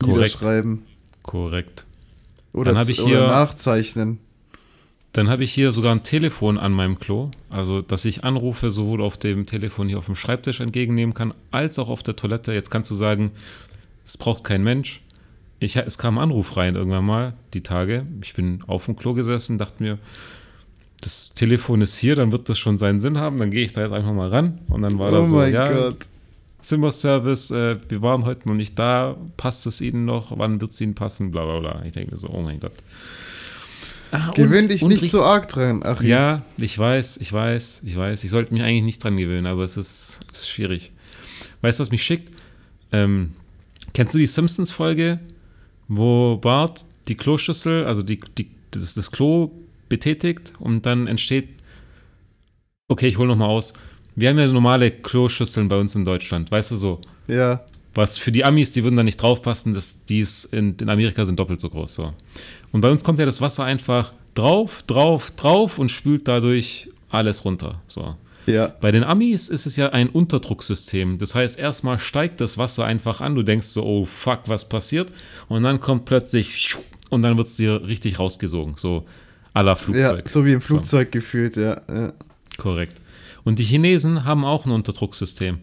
Korrekt. niederschreiben. Korrekt. Oder, dann ich hier, oder nachzeichnen. Dann habe ich hier sogar ein Telefon an meinem Klo. Also, dass ich Anrufe sowohl auf dem Telefon hier auf dem Schreibtisch entgegennehmen kann, als auch auf der Toilette. Jetzt kannst du sagen, es braucht kein Mensch. Ich, es kam ein Anruf rein irgendwann mal, die Tage. Ich bin auf dem Klo gesessen, dachte mir, das Telefon ist hier, dann wird das schon seinen Sinn haben. Dann gehe ich da jetzt einfach mal ran. Und dann war oh da so, ja, Gott. Zimmerservice, äh, wir waren heute noch nicht da, passt es Ihnen noch, wann wird es Ihnen passen, bla bla bla. Ich denke so, oh mein Gott. Ah, Gewöhn dich nicht so arg dran, Achim. Ja, ich weiß, ich weiß, ich weiß. Ich sollte mich eigentlich nicht dran gewöhnen, aber es ist, ist schwierig. Weißt du, was mich schickt? Ähm, kennst du die Simpsons-Folge, wo Bart die Kloschüssel, also die, die, das, das Klo betätigt und dann entsteht, okay, ich hole nochmal aus. Wir haben ja normale Kloschüsseln bei uns in Deutschland, weißt du so? Ja. Was für die Amis, die würden da nicht draufpassen, das, die in, in Amerika sind doppelt so groß. So. Und bei uns kommt ja das Wasser einfach drauf, drauf, drauf und spült dadurch alles runter. So. Ja. Bei den Amis ist es ja ein Unterdrucksystem. Das heißt, erstmal steigt das Wasser einfach an, du denkst so, oh fuck, was passiert? Und dann kommt plötzlich und dann wird es dir richtig rausgesogen. So aller Flugzeug. Ja, so wie im Flugzeug so. gefühlt, ja, ja. Korrekt. Und die Chinesen haben auch ein Unterdrucksystem.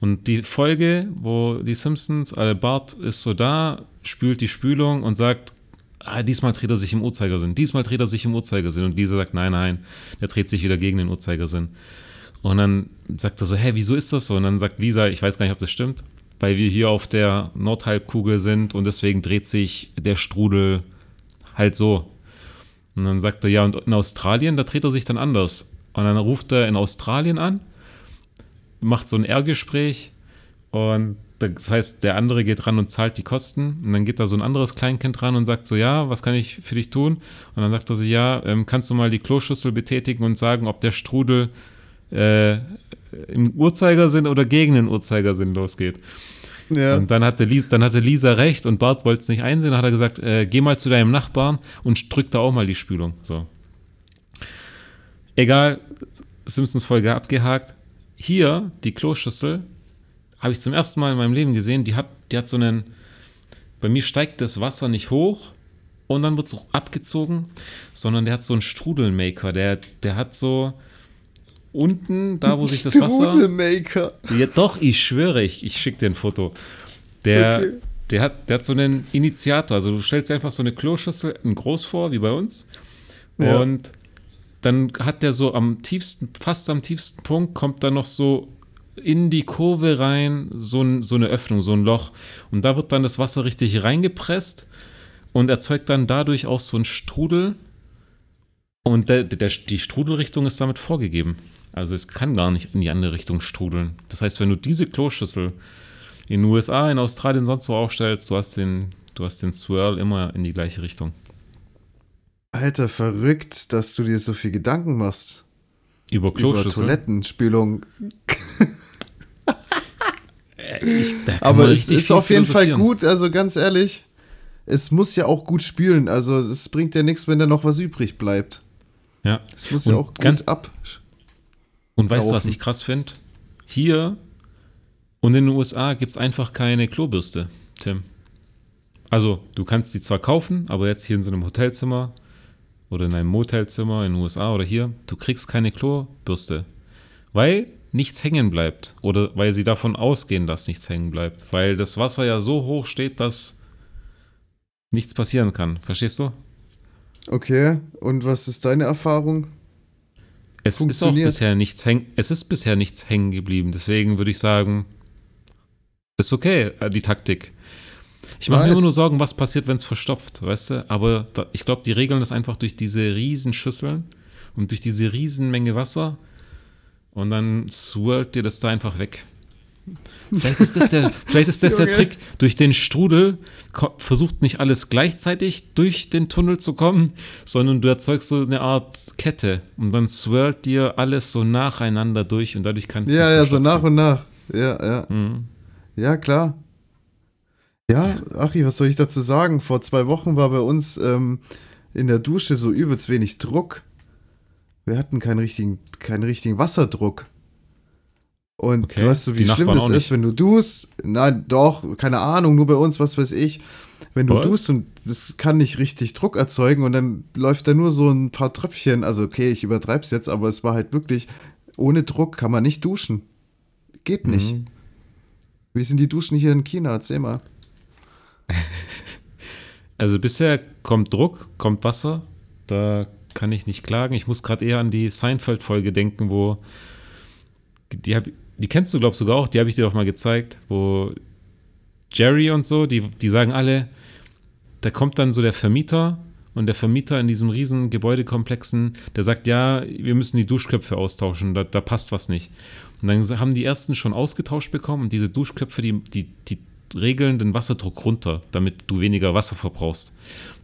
Und die Folge, wo die Simpsons, also Bart ist so da, spült die Spülung und sagt, ah, diesmal dreht er sich im Uhrzeigersinn, diesmal dreht er sich im Uhrzeigersinn. Und Lisa sagt, nein, nein, der dreht sich wieder gegen den Uhrzeigersinn. Und dann sagt er so, hä, wieso ist das so? Und dann sagt Lisa, ich weiß gar nicht, ob das stimmt, weil wir hier auf der Nordhalbkugel sind und deswegen dreht sich der Strudel halt so. Und dann sagt er, ja, und in Australien, da dreht er sich dann anders. Und dann ruft er in Australien an, macht so ein R-Gespräch und das heißt, der andere geht ran und zahlt die Kosten. Und dann geht da so ein anderes Kleinkind ran und sagt so, ja, was kann ich für dich tun? Und dann sagt er so, ja, ähm, kannst du mal die Kloschüssel betätigen und sagen, ob der Strudel äh, im Uhrzeigersinn oder gegen den Uhrzeigersinn losgeht. Ja. Und dann hatte, Lisa, dann hatte Lisa recht und Bart wollte es nicht einsehen. Dann hat er gesagt, äh, geh mal zu deinem Nachbarn und drück da auch mal die Spülung. So. Egal, Simpsons-Folge abgehakt. Hier, die Kloschüssel, habe ich zum ersten Mal in meinem Leben gesehen, die hat, die hat so einen, bei mir steigt das Wasser nicht hoch und dann wird es abgezogen, sondern der hat so einen Strudelmaker, der, der hat so, unten, da wo sich das Wasser. Strudelmaker. Ja, doch, ich schwöre, ich, ich schicke dir ein Foto. Der, okay. der, hat, der hat so einen Initiator. Also du stellst einfach so eine Kloschüssel in groß vor, wie bei uns. Ja. Und dann hat der so am tiefsten, fast am tiefsten Punkt, kommt da noch so in die Kurve rein so, so eine Öffnung, so ein Loch. Und da wird dann das Wasser richtig reingepresst und erzeugt dann dadurch auch so einen Strudel. Und der, der, die Strudelrichtung ist damit vorgegeben. Also es kann gar nicht in die andere Richtung strudeln. Das heißt, wenn du diese Kloschüssel in den USA, in Australien, sonst wo aufstellst, du hast den, du hast den Swirl immer in die gleiche Richtung. Alter, verrückt, dass du dir so viel Gedanken machst. Über Kloschüssel. Über Toilettenspülung. Äh, ich, Aber es ist auf jeden Fall gut, also ganz ehrlich, es muss ja auch gut spülen. Also es bringt ja nichts, wenn da noch was übrig bleibt. Ja. Es muss und ja auch gut ab. Und weißt du, was ich krass finde? Hier und in den USA gibt es einfach keine Klobürste, Tim. Also, du kannst sie zwar kaufen, aber jetzt hier in so einem Hotelzimmer oder in einem Motelzimmer in den USA oder hier, du kriegst keine Klobürste. Weil nichts hängen bleibt. Oder weil sie davon ausgehen, dass nichts hängen bleibt. Weil das Wasser ja so hoch steht, dass nichts passieren kann. Verstehst du? Okay, und was ist deine Erfahrung? Es ist auch bisher nichts hängen, es ist bisher nichts hängen geblieben. Deswegen würde ich sagen, ist okay, äh, die Taktik. Ich mache mir immer nur Sorgen, was passiert, wenn es verstopft, weißt du? Aber da, ich glaube, die regeln das einfach durch diese riesen Schüsseln und durch diese riesen Menge Wasser und dann swirlt dir das da einfach weg. Vielleicht ist das der, vielleicht ist das der Trick. Durch den Strudel versucht nicht alles gleichzeitig durch den Tunnel zu kommen, sondern du erzeugst so eine Art Kette und dann swirlt dir alles so nacheinander durch und dadurch kannst du. Ja, ja, so nach und nach. Ja, ja. Mhm. Ja, klar. Ja, Achi, was soll ich dazu sagen? Vor zwei Wochen war bei uns ähm, in der Dusche so übelst wenig Druck. Wir hatten keinen richtigen, keinen richtigen Wasserdruck. Und okay. weißt du, wie schlimm das ist, wenn du dust? Nein, doch, keine Ahnung, nur bei uns, was weiß ich. Wenn du was? dust und das kann nicht richtig Druck erzeugen und dann läuft da nur so ein paar Tröpfchen. Also, okay, ich übertreib's jetzt, aber es war halt wirklich, ohne Druck kann man nicht duschen. Geht nicht. Mhm. Wie sind die Duschen hier in China? Erzähl mal. Also bisher kommt Druck, kommt Wasser. Da kann ich nicht klagen. Ich muss gerade eher an die Seinfeld-Folge denken, wo die, hab, die kennst du, glaubst du sogar auch, die habe ich dir auch mal gezeigt, wo Jerry und so, die, die sagen alle, da kommt dann so der Vermieter und der Vermieter in diesem riesen Gebäudekomplexen, der sagt, ja, wir müssen die Duschköpfe austauschen, da, da passt was nicht. Und dann haben die ersten schon ausgetauscht bekommen und diese Duschköpfe, die, die, die regeln den Wasserdruck runter, damit du weniger Wasser verbrauchst.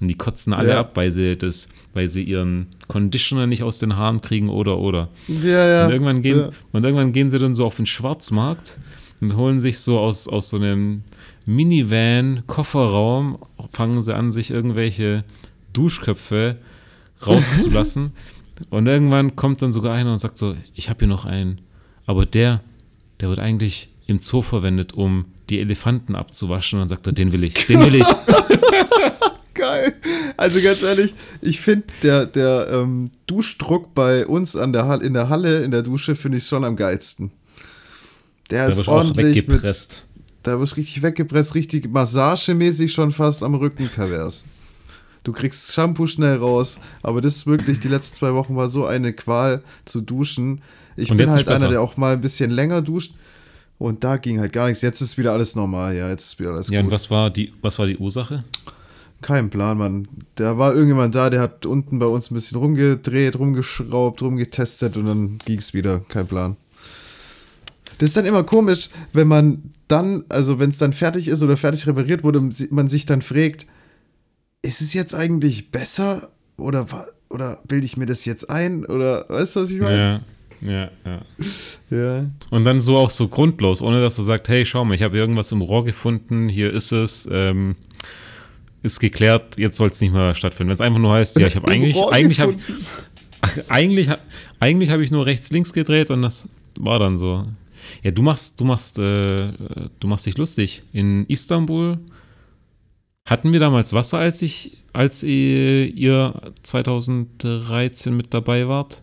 Und die kotzen alle ja. ab, weil sie, das, weil sie ihren Conditioner nicht aus den Haaren kriegen oder oder. Ja, ja. Und irgendwann gehen, ja. und irgendwann gehen sie dann so auf den Schwarzmarkt und holen sich so aus, aus so einem Minivan, Kofferraum, fangen sie an, sich irgendwelche Duschköpfe rauszulassen. und irgendwann kommt dann sogar einer und sagt so, ich habe hier noch einen, aber der, der wird eigentlich im Zoo verwendet, um die Elefanten abzuwaschen. Und dann sagt er, den will ich, den will ich. Geil. Also ganz ehrlich, ich finde der, der ähm, Duschdruck bei uns an der Halle, in der Halle, in der Dusche, finde ich schon am geilsten. Der da ist ordentlich weggepresst. Mit, da wird richtig weggepresst, richtig massagemäßig schon fast am Rücken pervers. Du kriegst Shampoo schnell raus, aber das ist wirklich, die letzten zwei Wochen war so eine Qual zu duschen. Ich und bin halt einer, der auch mal ein bisschen länger duscht. Und da ging halt gar nichts. Jetzt ist wieder alles normal. Ja, jetzt ist wieder alles Ja, gut. und was war die, was war die Ursache? Kein Plan, Mann. Da war irgendjemand da, der hat unten bei uns ein bisschen rumgedreht, rumgeschraubt, rumgetestet und dann ging es wieder. Kein Plan. Das ist dann immer komisch, wenn man dann, also wenn es dann fertig ist oder fertig repariert wurde, man sich dann fragt, ist es jetzt eigentlich besser oder, oder bilde ich mir das jetzt ein oder weißt du, was ich meine? Ja. Ja, ja. ja. Und dann so auch so grundlos, ohne dass du sagst, hey, schau mal, ich habe irgendwas im Rohr gefunden, hier ist es, ähm, ist geklärt, jetzt soll es nicht mehr stattfinden. Wenn es einfach nur heißt, ja, ich habe eigentlich, eigentlich habe eigentlich, eigentlich habe ich nur rechts, links gedreht und das war dann so. Ja, du machst, du machst, äh, du machst dich lustig. In Istanbul hatten wir damals Wasser, als ich, als ihr 2013 mit dabei wart?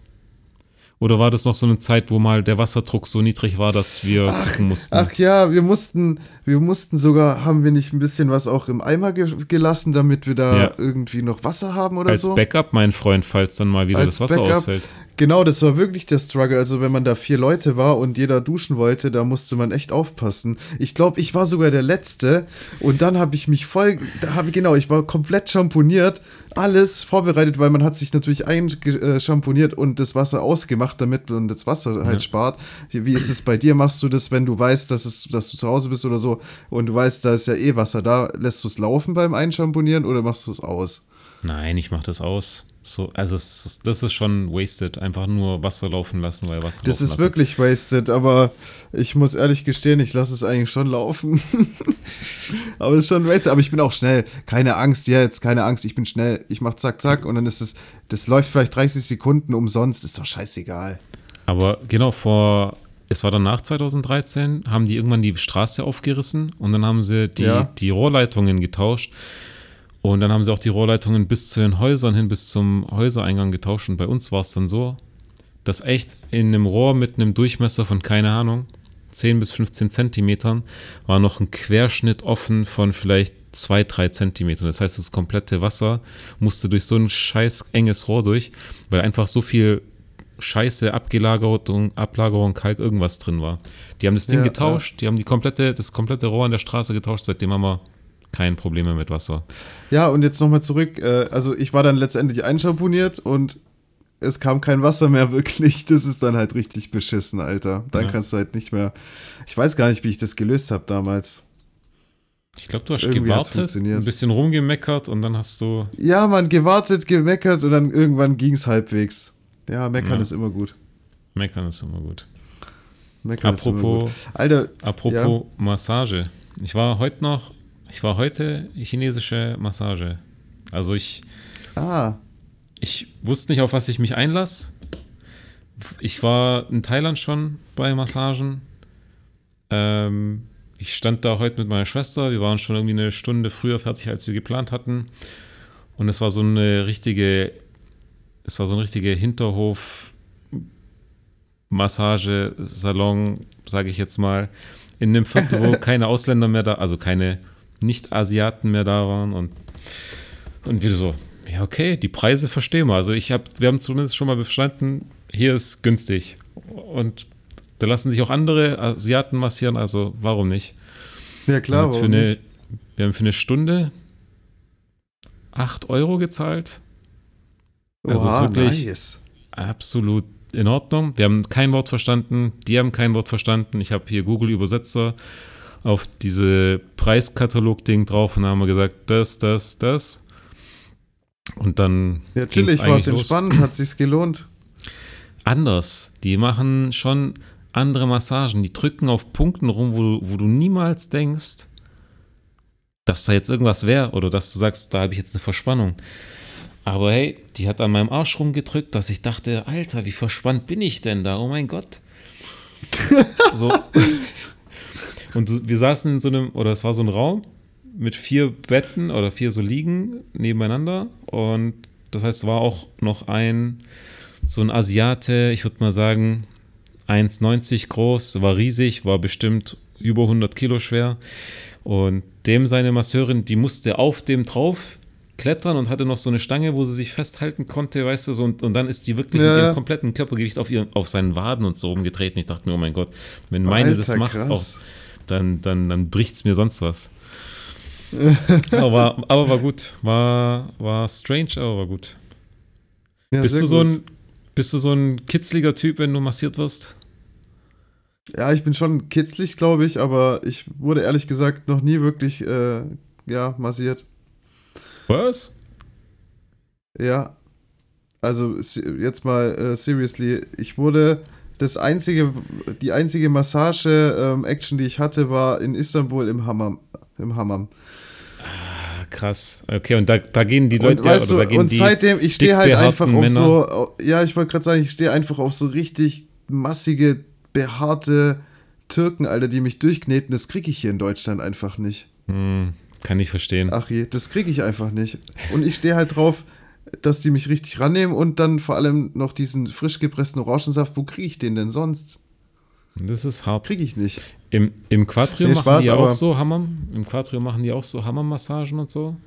Oder war das noch so eine Zeit, wo mal der Wasserdruck so niedrig war, dass wir ach, gucken mussten? Ach ja, wir mussten, wir mussten sogar, haben wir nicht ein bisschen was auch im Eimer ge gelassen, damit wir da ja. irgendwie noch Wasser haben oder Als so? Als Backup, mein Freund, falls dann mal wieder Als das Wasser Backup, ausfällt. Genau, das war wirklich der Struggle. Also wenn man da vier Leute war und jeder duschen wollte, da musste man echt aufpassen. Ich glaube, ich war sogar der Letzte und dann habe ich mich voll, da habe ich genau, ich war komplett schamponiert, alles vorbereitet, weil man hat sich natürlich einschamponiert und das Wasser ausgemacht, damit man das Wasser halt ja. spart. Wie ist es bei dir? Machst du das, wenn du weißt, dass, es, dass du zu Hause bist oder so und du weißt, da ist ja eh Wasser da, lässt du es laufen beim Einschamponieren oder machst du es aus? Nein, ich mache das aus. So, also es, das ist schon wasted, einfach nur Wasser laufen lassen, weil Wasser Das ist lassen. wirklich wasted, aber ich muss ehrlich gestehen, ich lasse es eigentlich schon laufen. aber es ist schon wasted, aber ich bin auch schnell. Keine Angst jetzt, keine Angst, ich bin schnell. Ich mach zack, zack und dann ist es, das läuft vielleicht 30 Sekunden umsonst, ist doch scheißegal. Aber genau vor, es war dann nach 2013, haben die irgendwann die Straße aufgerissen und dann haben sie die, ja. die Rohrleitungen getauscht. Und dann haben sie auch die Rohrleitungen bis zu den Häusern hin, bis zum Häusereingang getauscht. Und bei uns war es dann so, dass echt in einem Rohr mit einem Durchmesser von, keine Ahnung, 10 bis 15 Zentimetern war noch ein Querschnitt offen von vielleicht 2, 3 Zentimetern. Das heißt, das komplette Wasser musste durch so ein scheiß enges Rohr durch, weil einfach so viel Scheiße, Abgelagerung, Ablagerung, Kalk, irgendwas drin war. Die haben das Ding ja, getauscht, ja. die haben die komplette, das komplette Rohr an der Straße getauscht, seitdem haben wir kein Problem mehr mit Wasser. Ja, und jetzt nochmal zurück. Äh, also ich war dann letztendlich einschamponiert und es kam kein Wasser mehr wirklich. Das ist dann halt richtig beschissen, Alter. Dann ja. kannst du halt nicht mehr. Ich weiß gar nicht, wie ich das gelöst habe damals. Ich glaube, du hast Irgendwie gewartet, ein bisschen rumgemeckert und dann hast du. Ja, man, gewartet, gemeckert und dann irgendwann ging es halbwegs. Ja, meckern ja. ist immer gut. Meckern ist immer gut. Meckern apropos, ist immer gut. Alter, apropos ja. Massage. Ich war heute noch ich war heute chinesische Massage. Also ich. Ah. Ich wusste nicht, auf was ich mich einlasse. Ich war in Thailand schon bei Massagen. Ähm, ich stand da heute mit meiner Schwester. Wir waren schon irgendwie eine Stunde früher fertig, als wir geplant hatten. Und es war so eine richtige, es war so ein richtiger Hinterhof Massagesalon, sage ich jetzt mal, in einem Viertel, wo keine Ausländer mehr da, also keine nicht-Asiaten mehr da waren und, und wieder so, ja, okay, die Preise verstehen wir. Also ich habe, wir haben zumindest schon mal verstanden, hier ist günstig. Und da lassen sich auch andere Asiaten massieren, also warum nicht? Ja, klar. Wir haben, eine, nicht? wir haben für eine Stunde 8 Euro gezahlt. Also Oha, wirklich nice. absolut in Ordnung. Wir haben kein Wort verstanden, die haben kein Wort verstanden. Ich habe hier Google-Übersetzer auf diese Preiskatalog-Ding drauf und haben wir gesagt, das, das, das. Und dann. Ja, natürlich war es entspannt, hat sich's gelohnt. Anders. Die machen schon andere Massagen. Die drücken auf Punkten rum, wo, wo du niemals denkst, dass da jetzt irgendwas wäre oder dass du sagst, da habe ich jetzt eine Verspannung. Aber hey, die hat an meinem Arsch rumgedrückt, dass ich dachte, Alter, wie verspannt bin ich denn da? Oh mein Gott. so. Und wir saßen in so einem, oder es war so ein Raum mit vier Betten oder vier so Liegen nebeneinander. Und das heißt, es war auch noch ein, so ein Asiate, ich würde mal sagen, 1,90 groß, war riesig, war bestimmt über 100 Kilo schwer. Und dem seine Masseurin, die musste auf dem drauf klettern und hatte noch so eine Stange, wo sie sich festhalten konnte, weißt du, so, und, und dann ist die wirklich ja. mit ihrem kompletten Körpergewicht auf, ihren, auf seinen Waden und so rumgetreten. Ich dachte mir, oh mein Gott, wenn meine Alter, das macht, krass. auch dann, dann, dann bricht es mir sonst was. aber, aber war gut. War, war strange, aber war gut. Ja, bist, du so gut. ein, bist du so ein kitzliger Typ, wenn du massiert wirst? Ja, ich bin schon kitzlig, glaube ich, aber ich wurde ehrlich gesagt noch nie wirklich äh, ja, massiert. Was? Ja. Also jetzt mal äh, seriously, ich wurde das einzige, die einzige Massage-Action, ähm, die ich hatte, war in Istanbul im Hammam. Im Hammam. Ah, krass. Okay, und da, da gehen die Leute. Und, weißt du, und seitdem, ich stehe halt einfach auf so, ja, ich wollte gerade sagen, ich stehe einfach auf so richtig massige, behaarte Türken, Alter, die mich durchkneten. Das kriege ich hier in Deutschland einfach nicht. Hm, kann ich verstehen. Ach je, das kriege ich einfach nicht. Und ich stehe halt drauf, dass die mich richtig rannehmen und dann vor allem noch diesen frisch gepressten Orangensaft. Wo kriege ich den denn sonst? Das ist hart. Kriege ich nicht. Im, im Quatrio nee, machen Spaß, die auch so Hammer. Im Quatrio machen die auch so Hammermassagen und so.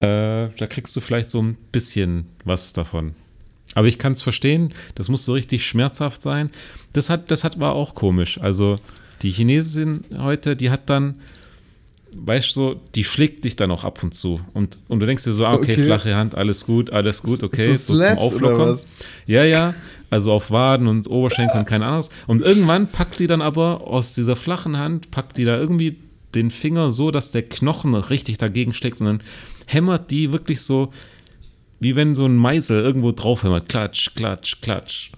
Äh, da kriegst du vielleicht so ein bisschen was davon. Aber ich kann es verstehen, das muss so richtig schmerzhaft sein. Das hat, das hat war auch komisch. Also die Chinesin heute, die hat dann, weißt du, so, die schlägt dich dann auch ab und zu. Und, und du denkst dir so, ah, okay, okay. flache Hand, alles gut, alles gut, okay. So, so zum Auflockern. Ja, ja. Also auf Waden und Oberschenkel und kein anderes. Und irgendwann packt die dann aber aus dieser flachen Hand, packt die da irgendwie den Finger so, dass der Knochen richtig dagegen steckt und dann hämmert die wirklich so, wie wenn so ein Meißel irgendwo drauf hämmert. Klatsch, klatsch, klatsch.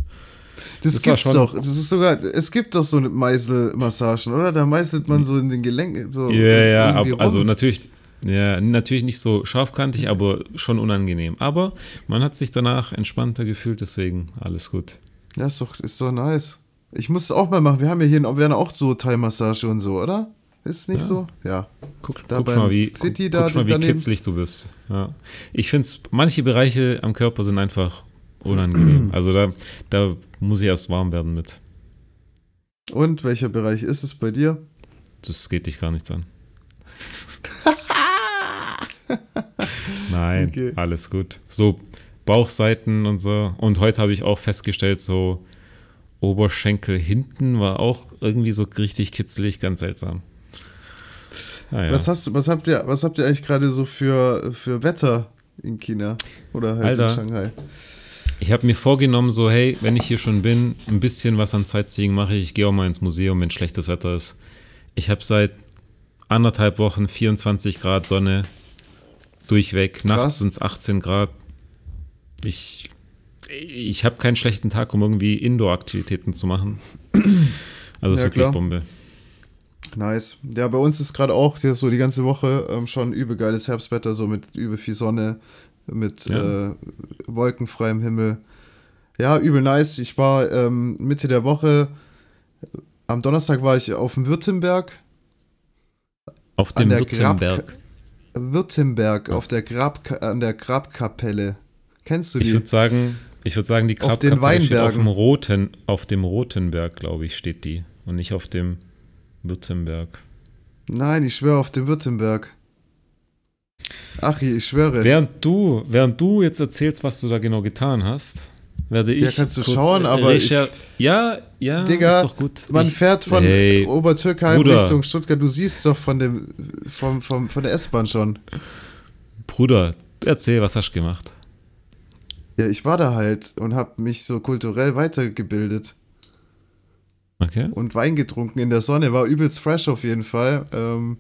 Das, das gibt's doch. Das ist sogar, es gibt doch so Meißelmassagen, oder? Da meißelt man so in den Gelenken. So ja, ja, ab, also natürlich, ja, natürlich nicht so scharfkantig, aber schon unangenehm. Aber man hat sich danach entspannter gefühlt, deswegen alles gut. Ja, ist doch, ist doch nice. Ich muss es auch mal machen. Wir haben ja hier in, auch so Thai-Massage und so, oder? Ist nicht ja. so? Ja. Guck, da guck mal, wie, City guck, da, guck mal, wie kitzlig du bist. Ja. Ich finde, manche Bereiche am Körper sind einfach unangenehm. also da, da muss ich erst warm werden mit. Und welcher Bereich ist es bei dir? Das geht dich gar nichts an. Nein, okay. alles gut. So Bauchseiten und so. Und heute habe ich auch festgestellt, so Oberschenkel hinten war auch irgendwie so richtig kitzelig, ganz seltsam. Ah, ja. was, hast, was, habt ihr, was habt ihr eigentlich gerade so für, für Wetter in China oder halt Alter, in Shanghai? Ich habe mir vorgenommen, so, hey, wenn ich hier schon bin, ein bisschen was an Sightseeing mache ich. Ich gehe auch mal ins Museum, wenn schlechtes Wetter ist. Ich habe seit anderthalb Wochen 24 Grad Sonne durchweg. Nachts sind es 18 Grad. Ich, ich habe keinen schlechten Tag, um irgendwie Indoor-Aktivitäten zu machen. Also ja, ist wirklich klar. Bombe. Nice. Ja, bei uns ist gerade auch so die ganze Woche ähm, schon übel geiles Herbstwetter, so mit übel viel Sonne, mit ja. äh, wolkenfreiem Himmel. Ja, übel nice. Ich war ähm, Mitte der Woche, am Donnerstag war ich auf dem Württemberg. Auf dem Württemberg? Grab Württemberg, auf der Grab, an der Grabkapelle. Kennst du die? Ich würde sagen, ich würde sagen, die Grabkapelle auf den steht auf dem Roten, auf dem Rotenberg, glaube ich, steht die. Und nicht auf dem Württemberg. Nein, ich schwöre auf den Württemberg. Ach, ich schwöre. Während du, während du jetzt erzählst, was du da genau getan hast, werde ich. Ja, kannst du schauen, aber. Ich, ja, ja, Digga, ist doch gut. Man ich, fährt von hey, Obertürkheim Bruder. Richtung Stuttgart. Du siehst doch von, dem, vom, vom, von der S-Bahn schon. Bruder, erzähl, was hast du gemacht? Ja, ich war da halt und habe mich so kulturell weitergebildet. Okay. Und Wein getrunken in der Sonne, war übelst fresh auf jeden Fall. Ähm,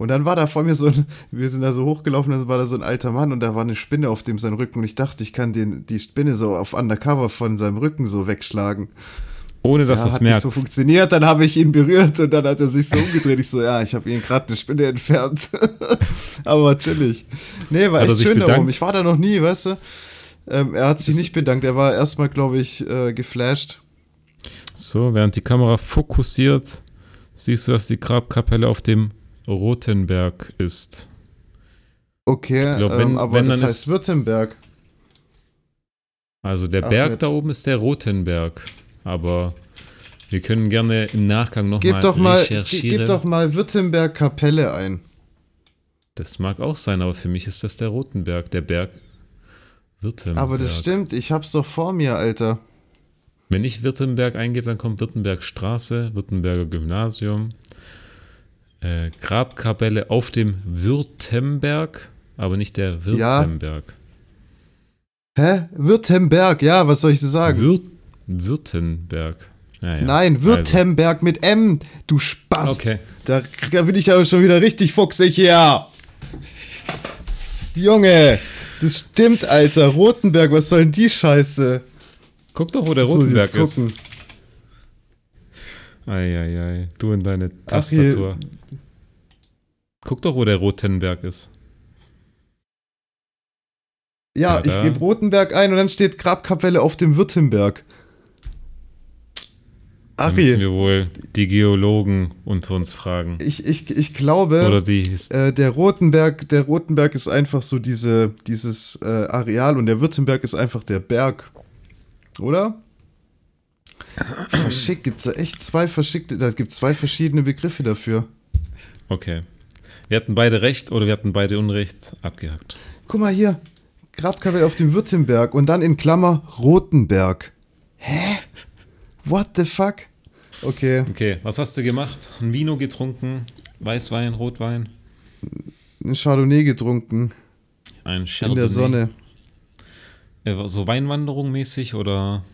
und dann war da vor mir so ein, wir sind da so hochgelaufen, dann war da so ein alter Mann und da war eine Spinne auf dem sein Rücken und ich dachte, ich kann den, die Spinne so auf Undercover von seinem Rücken so wegschlagen. Ohne dass ja, es hat merkt. Nicht so funktioniert, dann habe ich ihn berührt und dann hat er sich so umgedreht. Ich so, ja, ich habe ihn gerade eine Spinne entfernt. Aber chillig. Nee, war echt schön darum. Ich war da noch nie, weißt du? Ähm, er hat sich nicht bedankt. Er war erstmal, glaube ich, äh, geflasht. So, während die Kamera fokussiert, siehst du, dass die Grabkapelle auf dem Rotenberg ist. Okay, glaub, wenn, ähm, aber wenn das heißt ist, Württemberg. Also der Ach, Berg da oben ist der Rotenberg, aber wir können gerne im Nachgang nochmal recherchieren. Gib doch mal Württemberg Kapelle ein. Das mag auch sein, aber für mich ist das der Rotenberg, der Berg Württemberg. Aber das stimmt, ich hab's doch vor mir, Alter. Wenn ich Württemberg eingebe, dann kommt Württemberg Straße, Württemberger Gymnasium, äh, Grabkapelle auf dem Württemberg, aber nicht der Württemberg. Ja. Hä? Württemberg, ja, was soll ich sagen? Würt Württemberg. Ja, ja. Nein, Württemberg also. mit M, du Spast. Okay. Da, da bin ich aber schon wieder richtig fuchsig hier. Junge, das stimmt, Alter. Rotenberg, was soll denn die Scheiße? Guck doch, wo der Rotenberg ist. Eieiei, du und deine Tastatur. Ach, Guck doch, wo der Rotenberg ist. Ja, ja ich gebe Rotenberg ein und dann steht Grabkapelle auf dem Württemberg. Ari. müssen wir wohl die Geologen unter uns fragen. Ich, ich, ich glaube, Oder die äh, der Rotenberg, der Rotenberg ist einfach so diese, dieses äh, Areal und der Württemberg ist einfach der Berg. Oder? Verschickt, gibt es da echt zwei verschickte, da gibt zwei verschiedene Begriffe dafür. Okay. Wir hatten beide recht oder wir hatten beide Unrecht abgehakt. Guck mal hier. Grabkapelle auf dem Württemberg und dann in Klammer Rotenberg. Hä? What the fuck? Okay. Okay, was hast du gemacht? Ein Vino getrunken? Weißwein, Rotwein? Ein Chardonnay getrunken. Ein Chardonnay. In der Sonne. Äh, so Weinwanderung mäßig oder?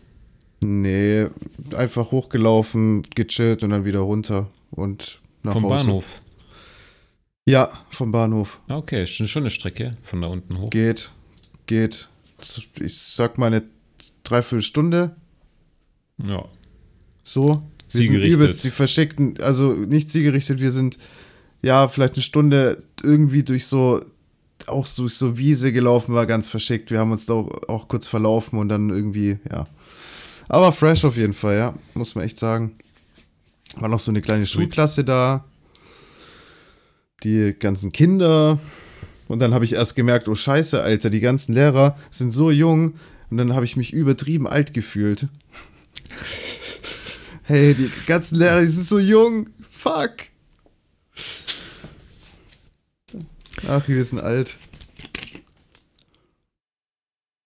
Nee, einfach hochgelaufen, gechillt und dann wieder runter und nach Vom Hause. Bahnhof? Ja, vom Bahnhof. Ah, okay, schon, schon eine Strecke von da unten hoch. Geht, geht. Ich sag mal eine Dreiviertelstunde. Ja. So. Wir sind übelst die verschickten, also nicht zielgerichtet, wir sind ja vielleicht eine Stunde irgendwie durch so auch durch so Wiese gelaufen, war ganz verschickt. Wir haben uns da auch, auch kurz verlaufen und dann irgendwie, ja. Aber fresh auf jeden Fall, ja, muss man echt sagen. War noch so eine kleine Sweet. Schulklasse da. Die ganzen Kinder. Und dann habe ich erst gemerkt, oh Scheiße, Alter, die ganzen Lehrer sind so jung. Und dann habe ich mich übertrieben alt gefühlt. hey, die ganzen Lehrer, die sind so jung. Fuck. Ach, wir sind alt.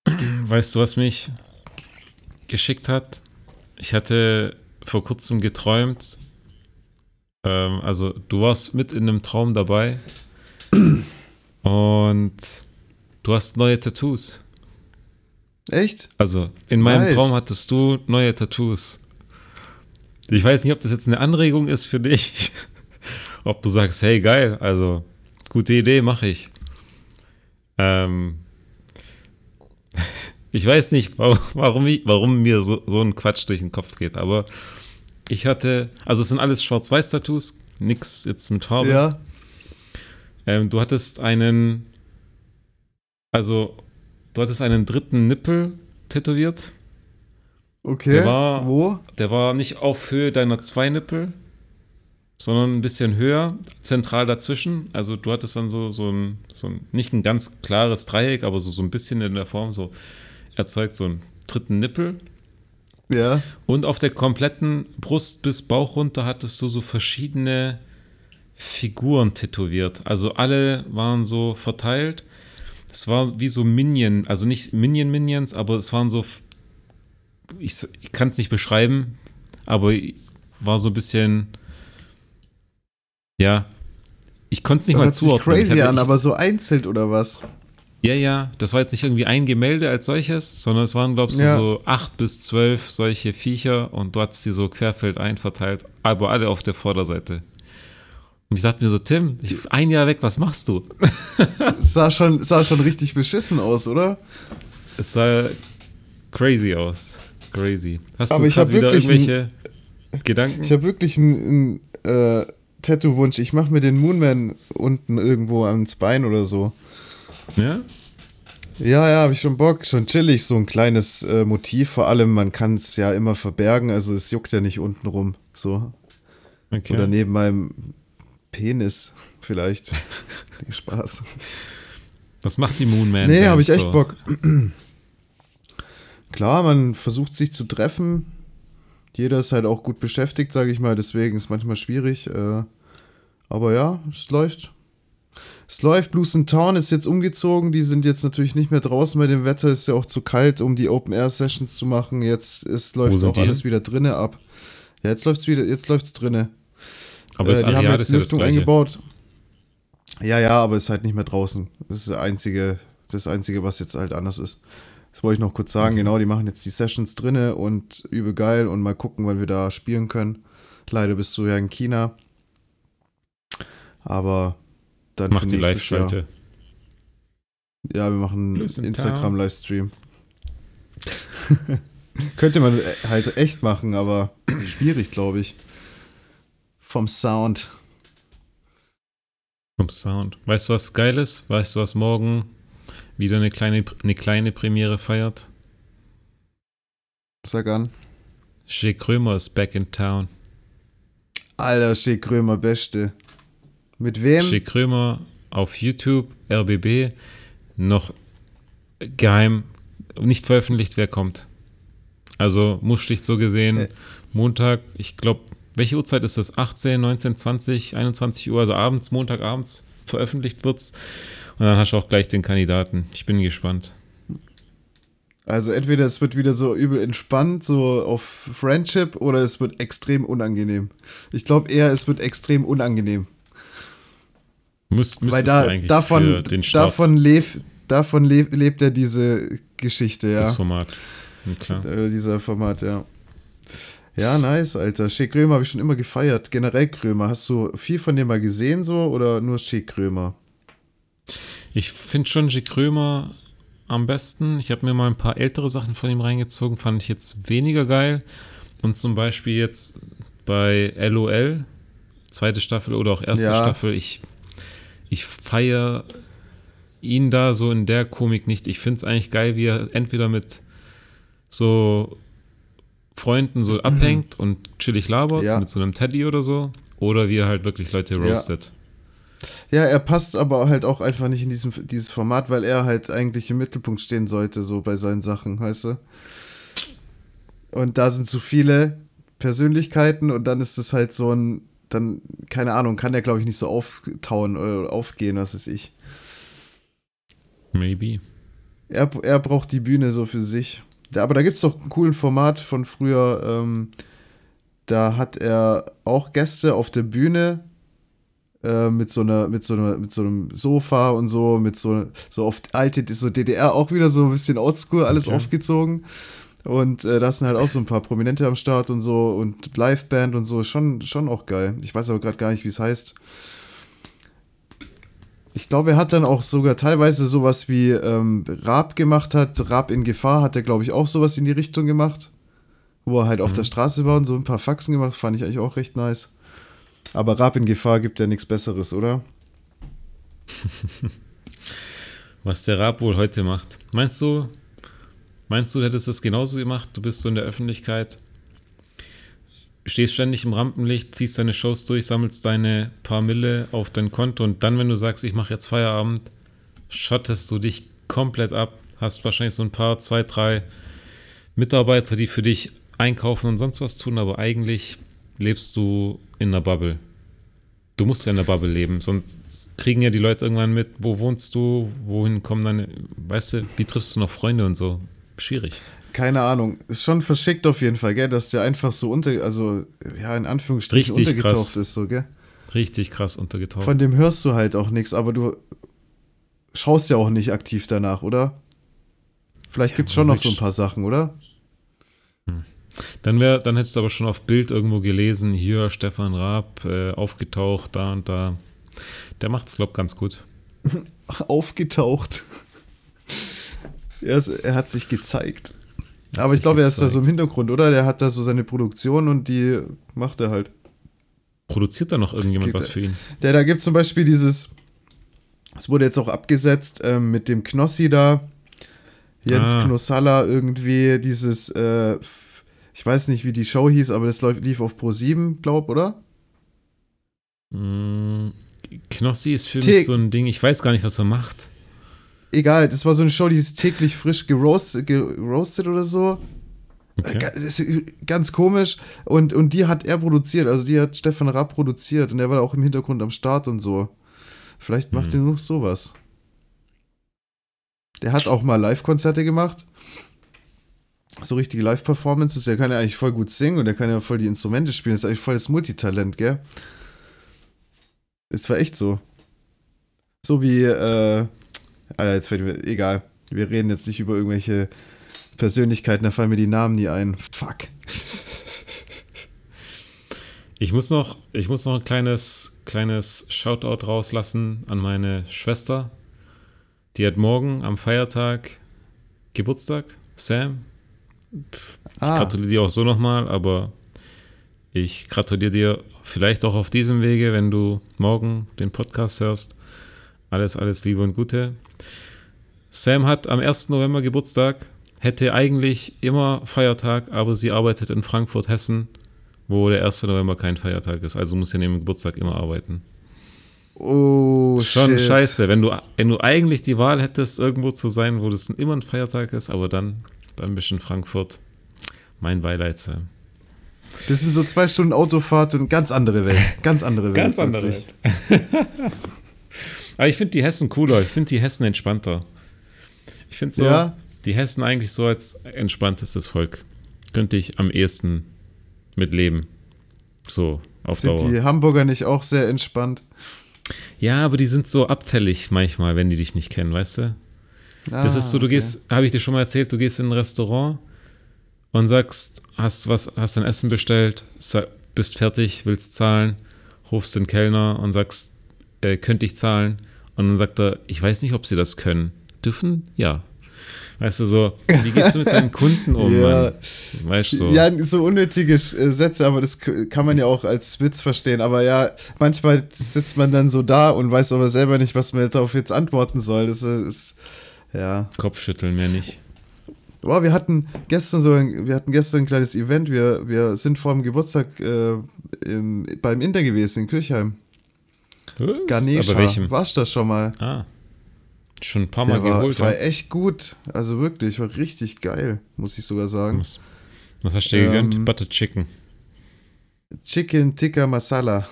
Weißt du, was mich geschickt hat? Ich hatte vor kurzem geträumt. Ähm, also, du warst mit in einem Traum dabei. Und du hast neue Tattoos. Echt? Also, in meinem nice. Traum hattest du neue Tattoos. Ich weiß nicht, ob das jetzt eine Anregung ist für dich. ob du sagst, hey, geil, also gute Idee, mache ich. Ähm, ich weiß nicht, warum, warum, ich, warum mir so, so ein Quatsch durch den Kopf geht, aber ich hatte, also es sind alles Schwarz-Weiß-Tattoos, nix jetzt mit Farbe. Ja. Ähm, du hattest einen, also du hattest einen dritten Nippel tätowiert. Okay. Der war, Wo? Der war nicht auf Höhe deiner zwei Nippel, sondern ein bisschen höher, zentral dazwischen. Also du hattest dann so, so, ein, so ein, nicht ein ganz klares Dreieck, aber so, so ein bisschen in der Form, so erzeugt so einen dritten Nippel. Ja. Und auf der kompletten Brust bis Bauch runter hattest du so verschiedene Figuren tätowiert. Also alle waren so verteilt. Es war wie so Minion, also nicht Minion-Minions, aber es waren so, ich, ich kann es nicht beschreiben, aber war so ein bisschen ja. Ich konnte es nicht das mal zuordnen. Crazy an, aber so einzeln oder was? Ja, ja. Das war jetzt nicht irgendwie ein Gemälde als solches, sondern es waren, glaubst du, ja. so acht bis zwölf solche Viecher und du hattest die so querfeldein verteilt, aber alle auf der Vorderseite. Und ich dachte mir so, Tim, ich, ein Jahr weg, was machst du? es sah schon, sah schon richtig beschissen aus, oder? Es sah crazy aus. Crazy. Hast aber du ich wieder irgendwelche ein, Gedanken? Ich habe wirklich ein, ein äh, Tattoo-Wunsch. Ich mache mir den Moonman unten irgendwo ans Bein oder so. Ja? Ja, ja, habe ich schon Bock. Schon chillig, so ein kleines äh, Motiv. Vor allem, man kann es ja immer verbergen, also es juckt ja nicht unten rum. So. Okay. Oder neben meinem Penis vielleicht. Spaß. Was macht die Moonman? Nee, habe ich echt so? Bock. Klar, man versucht sich zu treffen, jeder ist halt auch gut beschäftigt, sage ich mal, deswegen ist es manchmal schwierig. Äh, aber ja, es läuft. Es läuft. Blues in Town ist jetzt umgezogen. Die sind jetzt natürlich nicht mehr draußen bei dem Wetter. Ist ja auch zu kalt, um die Open Air Sessions zu machen. Jetzt ist, läuft auch alles wieder drinnen ab. Ja, jetzt läuft's wieder, jetzt läuft's drinnen. Aber äh, die haben jetzt Lüftung ja eingebaut. Ja, ja, aber ist halt nicht mehr draußen. Das ist das einzige, das einzige, was jetzt halt anders ist. Das wollte ich noch kurz sagen. Genau, die machen jetzt die Sessions drinne und übel geil und mal gucken, wann wir da spielen können. Leider bist du ja in China. Aber dann Mach die Live-Schalte. Ja, wir machen Instagram-Livestream. Könnte man halt echt machen, aber schwierig, glaube ich. Vom Sound. Vom Sound. Weißt du, was geil ist? Weißt du, was morgen wieder eine kleine, eine kleine Premiere feiert. Sag an. Shea Krömer ist back in town. Alter, Shea Krömer, beste. Mit wem? Shea Krömer auf YouTube, RBB, noch geheim, nicht veröffentlicht, wer kommt. Also Muschlicht so gesehen, äh. Montag, ich glaube, welche Uhrzeit ist das? 18, 19, 20, 21 Uhr, also abends, Montagabends veröffentlicht wird's. Und dann hast du auch gleich den Kandidaten. Ich bin gespannt. Also entweder es wird wieder so übel entspannt, so auf Friendship, oder es wird extrem unangenehm. Ich glaube eher, es wird extrem unangenehm. Müsst, Weil da, davon, davon, lebt, davon lebt, lebt er diese Geschichte, ja. Das Format. Ja, klar. Äh, dieser Format, ja. Ja, nice, Alter. Schick Krömer habe ich schon immer gefeiert. Generell Krömer. Hast du viel von dem mal gesehen so oder nur Schick Krömer? Ich finde schon Schick Krömer am besten. Ich habe mir mal ein paar ältere Sachen von ihm reingezogen, fand ich jetzt weniger geil. Und zum Beispiel jetzt bei LOL, zweite Staffel oder auch erste ja. Staffel, ich, ich feiere ihn da so in der Komik nicht. Ich finde es eigentlich geil, wie er entweder mit so Freunden so abhängt und chillig labert, ja. mit so einem Teddy oder so, oder wie er halt wirklich Leute roastet. Ja. ja. er passt aber halt auch einfach nicht in diesem, dieses Format, weil er halt eigentlich im Mittelpunkt stehen sollte, so bei seinen Sachen, weißt du? Und da sind zu viele Persönlichkeiten und dann ist es halt so ein, dann, keine Ahnung, kann der, glaube ich, nicht so auftauen oder aufgehen, was weiß ich. Maybe. Er, er braucht die Bühne so für sich. Aber da gibt es doch einen coolen Format von früher. Ähm, da hat er auch Gäste auf der Bühne äh, mit so einer, mit so einer, mit so einem Sofa und so, mit so, so oft alte, so DDR auch wieder so ein bisschen oldschool, alles okay. aufgezogen. Und äh, da sind halt auch so ein paar Prominente am Start und so und Liveband und so, schon, schon auch geil. Ich weiß aber gerade gar nicht, wie es heißt. Ich glaube, er hat dann auch sogar teilweise sowas wie ähm, Raab gemacht hat. Raab in Gefahr hat er, glaube ich, auch sowas in die Richtung gemacht. Wo er halt mhm. auf der Straße war und so ein paar Faxen gemacht. Fand ich eigentlich auch recht nice. Aber Raab in Gefahr gibt ja nichts Besseres, oder? Was der Raab wohl heute macht. Meinst du, meinst du, du hättest das genauso gemacht? Du bist so in der Öffentlichkeit stehst ständig im Rampenlicht, ziehst deine Shows durch, sammelst deine paar Mille auf dein Konto und dann, wenn du sagst, ich mache jetzt Feierabend, schottest du dich komplett ab, hast wahrscheinlich so ein paar, zwei, drei Mitarbeiter, die für dich einkaufen und sonst was tun, aber eigentlich lebst du in einer Bubble. Du musst ja in der Bubble leben, sonst kriegen ja die Leute irgendwann mit, wo wohnst du, wohin kommen deine, weißt du, wie triffst du noch Freunde und so. Schwierig keine Ahnung. Ist schon verschickt auf jeden Fall, gell, dass der einfach so unter, also ja, in Anführungsstrichen Richtig untergetaucht krass. ist, so, gell? Richtig krass untergetaucht. Von dem hörst du halt auch nichts, aber du schaust ja auch nicht aktiv danach, oder? Vielleicht ja, gibt es schon noch so ein paar Sachen, oder? Hm. Dann, wär, dann hättest du aber schon auf Bild irgendwo gelesen, hier Stefan Raab, äh, aufgetaucht, da und da. Der macht es, glaube ich, ganz gut. aufgetaucht. Er, er hat sich gezeigt. Aber ich glaube, er ist da so im Hintergrund, oder? Der hat da so seine Produktion und die macht er halt. Produziert da noch irgendjemand was für ihn? Der, da gibt es zum Beispiel dieses, es wurde jetzt auch abgesetzt ähm, mit dem Knossi da, Jens ah. Knossalla irgendwie, dieses, äh, ich weiß nicht, wie die Show hieß, aber das lief auf Pro 7, glaub, oder? Mm, Knossi ist für Te mich so ein Ding, ich weiß gar nicht, was er macht egal, das war so eine Show, die ist täglich frisch geroastet, geroastet oder so. Okay. Ist ganz komisch. Und, und die hat er produziert, also die hat Stefan Raab produziert und er war auch im Hintergrund am Start und so. Vielleicht macht mhm. er noch sowas. Der hat auch mal Live-Konzerte gemacht. So richtige Live-Performances. Der kann ja eigentlich voll gut singen und der kann ja voll die Instrumente spielen. Das ist eigentlich voll das Multitalent, gell? Es war echt so. So wie, äh, Alter, jetzt fällt mir, egal. Wir reden jetzt nicht über irgendwelche Persönlichkeiten, da fallen mir die Namen nie ein. Fuck. Ich muss noch, ich muss noch ein kleines, kleines Shoutout rauslassen an meine Schwester. Die hat morgen am Feiertag Geburtstag. Sam. Ich ah. gratuliere dir auch so nochmal, aber ich gratuliere dir vielleicht auch auf diesem Wege, wenn du morgen den Podcast hörst. Alles, alles Liebe und Gute. Sam hat am 1. November Geburtstag, hätte eigentlich immer Feiertag, aber sie arbeitet in Frankfurt, Hessen, wo der 1. November kein Feiertag ist. Also muss sie neben Geburtstag immer arbeiten. Oh, Schon shit. scheiße, wenn du, wenn du eigentlich die Wahl hättest, irgendwo zu sein, wo das immer ein Feiertag ist, aber dann, dann bist du in Frankfurt. Mein Beileid, Sam. Das sind so zwei Stunden Autofahrt und ganz andere Welt. Ganz andere Welt. ganz andere Welt. Aber ich finde die Hessen cooler. Ich finde die Hessen entspannter. Finde so, ja. die Hessen eigentlich so als entspanntestes Volk. Könnte ich am ehesten mitleben. So, auf sind Dauer. die Hamburger nicht auch sehr entspannt? Ja, aber die sind so abfällig manchmal, wenn die dich nicht kennen, weißt du? Ah, das ist so, du okay. gehst, habe ich dir schon mal erzählt, du gehst in ein Restaurant und sagst, hast was, hast ein Essen bestellt, bist fertig, willst zahlen, rufst den Kellner und sagst, äh, könnte ich zahlen? Und dann sagt er, ich weiß nicht, ob sie das können. Dürfen? Ja. Weißt du, so, wie gehst du mit deinen Kunden um, ja. Mann? Weißt du? So. Ja, so unnötige äh, Sätze, aber das kann man ja auch als Witz verstehen. Aber ja, manchmal sitzt man dann so da und weiß aber selber nicht, was man darauf jetzt antworten soll. Das ist, ja. Kopfschütteln mehr nicht. Boah, wir hatten gestern so ein, wir hatten gestern ein kleines Event. Wir, wir sind vor dem Geburtstag äh, im, beim Inter gewesen in Kirchheim. Ganesha. Aber welchem? Warst du das schon mal? Ah. Schon ein paar Mal Der war, geholt. War ja. echt gut. Also wirklich, war richtig geil, muss ich sogar sagen. Was, was hast du dir ähm, gegönnt? Butter Chicken. Chicken Tikka Masala.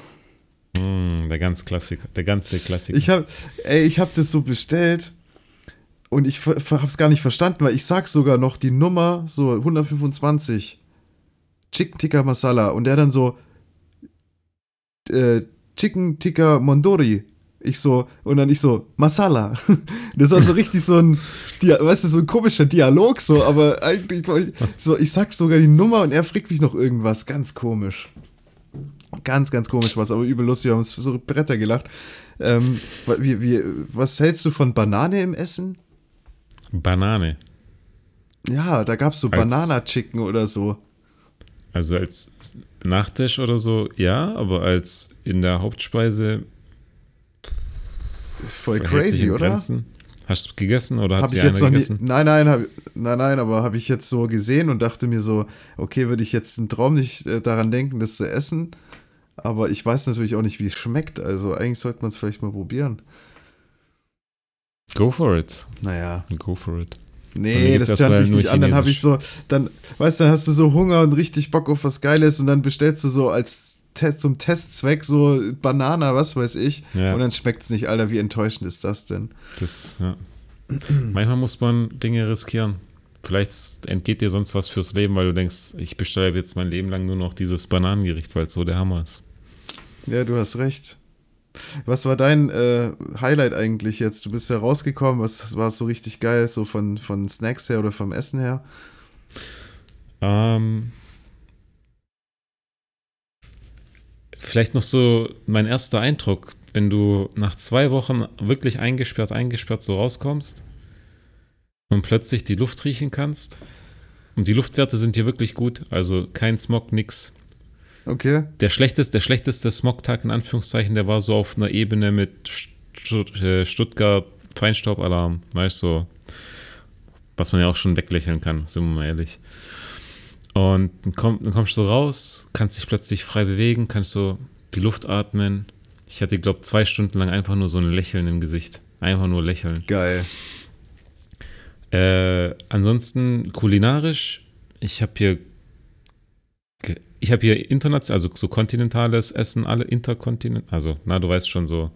Mm, der ganz Klassiker, der ganze Klassiker. Ich habe, ey, ich habe das so bestellt und ich habe es gar nicht verstanden, weil ich sag sogar noch die Nummer so 125 Chicken Tikka Masala und der dann so äh, Chicken Tikka Mondori ich so, und dann ich so, Masala. Das war so richtig so ein, weißt du, so ein komischer Dialog, so, aber eigentlich, so, ich sag sogar die Nummer und er fragt mich noch irgendwas, ganz komisch. Ganz, ganz komisch was, aber übel lustig, wir haben uns so Bretter gelacht. Ähm, wie, wie, was hältst du von Banane im Essen? Banane. Ja, da gab es so Banana-Chicken oder so. Also als Nachtisch oder so, ja, aber als in der Hauptspeise Voll crazy, oder? Grenzen. Hast du gegessen oder hat sie ich jetzt noch gegessen? Nie, nein, nein, hab, nein, nein, aber habe ich jetzt so gesehen und dachte mir so, okay, würde ich jetzt einen Traum nicht äh, daran denken, das zu essen. Aber ich weiß natürlich auch nicht, wie es schmeckt. Also eigentlich sollte man es vielleicht mal probieren. Go for it. Naja. Go for it. Nee, das hört mich nicht an. Dann habe ich so, dann, weißt du, dann hast du so Hunger und richtig Bock auf was Geiles und dann bestellst du so als Test, zum Testzweck so Banana, was weiß ich. Ja. Und dann schmeckt es nicht, Alter, wie enttäuschend ist das denn? Das, ja. Manchmal muss man Dinge riskieren. Vielleicht entgeht dir sonst was fürs Leben, weil du denkst, ich bestelle jetzt mein Leben lang nur noch dieses Bananengericht, weil es so der Hammer ist. Ja, du hast recht. Was war dein äh, Highlight eigentlich jetzt? Du bist ja rausgekommen, was war so richtig geil, so von, von Snacks her oder vom Essen her? Ähm, Vielleicht noch so mein erster Eindruck, wenn du nach zwei Wochen wirklich eingesperrt, eingesperrt so rauskommst und plötzlich die Luft riechen kannst. Und die Luftwerte sind hier wirklich gut, also kein Smog, nix. Okay. Der schlechteste, der schlechteste Smogtag in Anführungszeichen, der war so auf einer Ebene mit äh, Stuttgart Feinstaubalarm, weißt du, so, was man ja auch schon weglächeln kann, sind wir mal ehrlich. Und dann, komm, dann kommst du raus, kannst dich plötzlich frei bewegen, kannst du die Luft atmen. Ich hatte, glaube zwei Stunden lang einfach nur so ein Lächeln im Gesicht. Einfach nur lächeln. Geil. Äh, ansonsten kulinarisch, ich habe hier ich habe hier international, also so kontinentales Essen, alle interkontinent, also na, du weißt schon so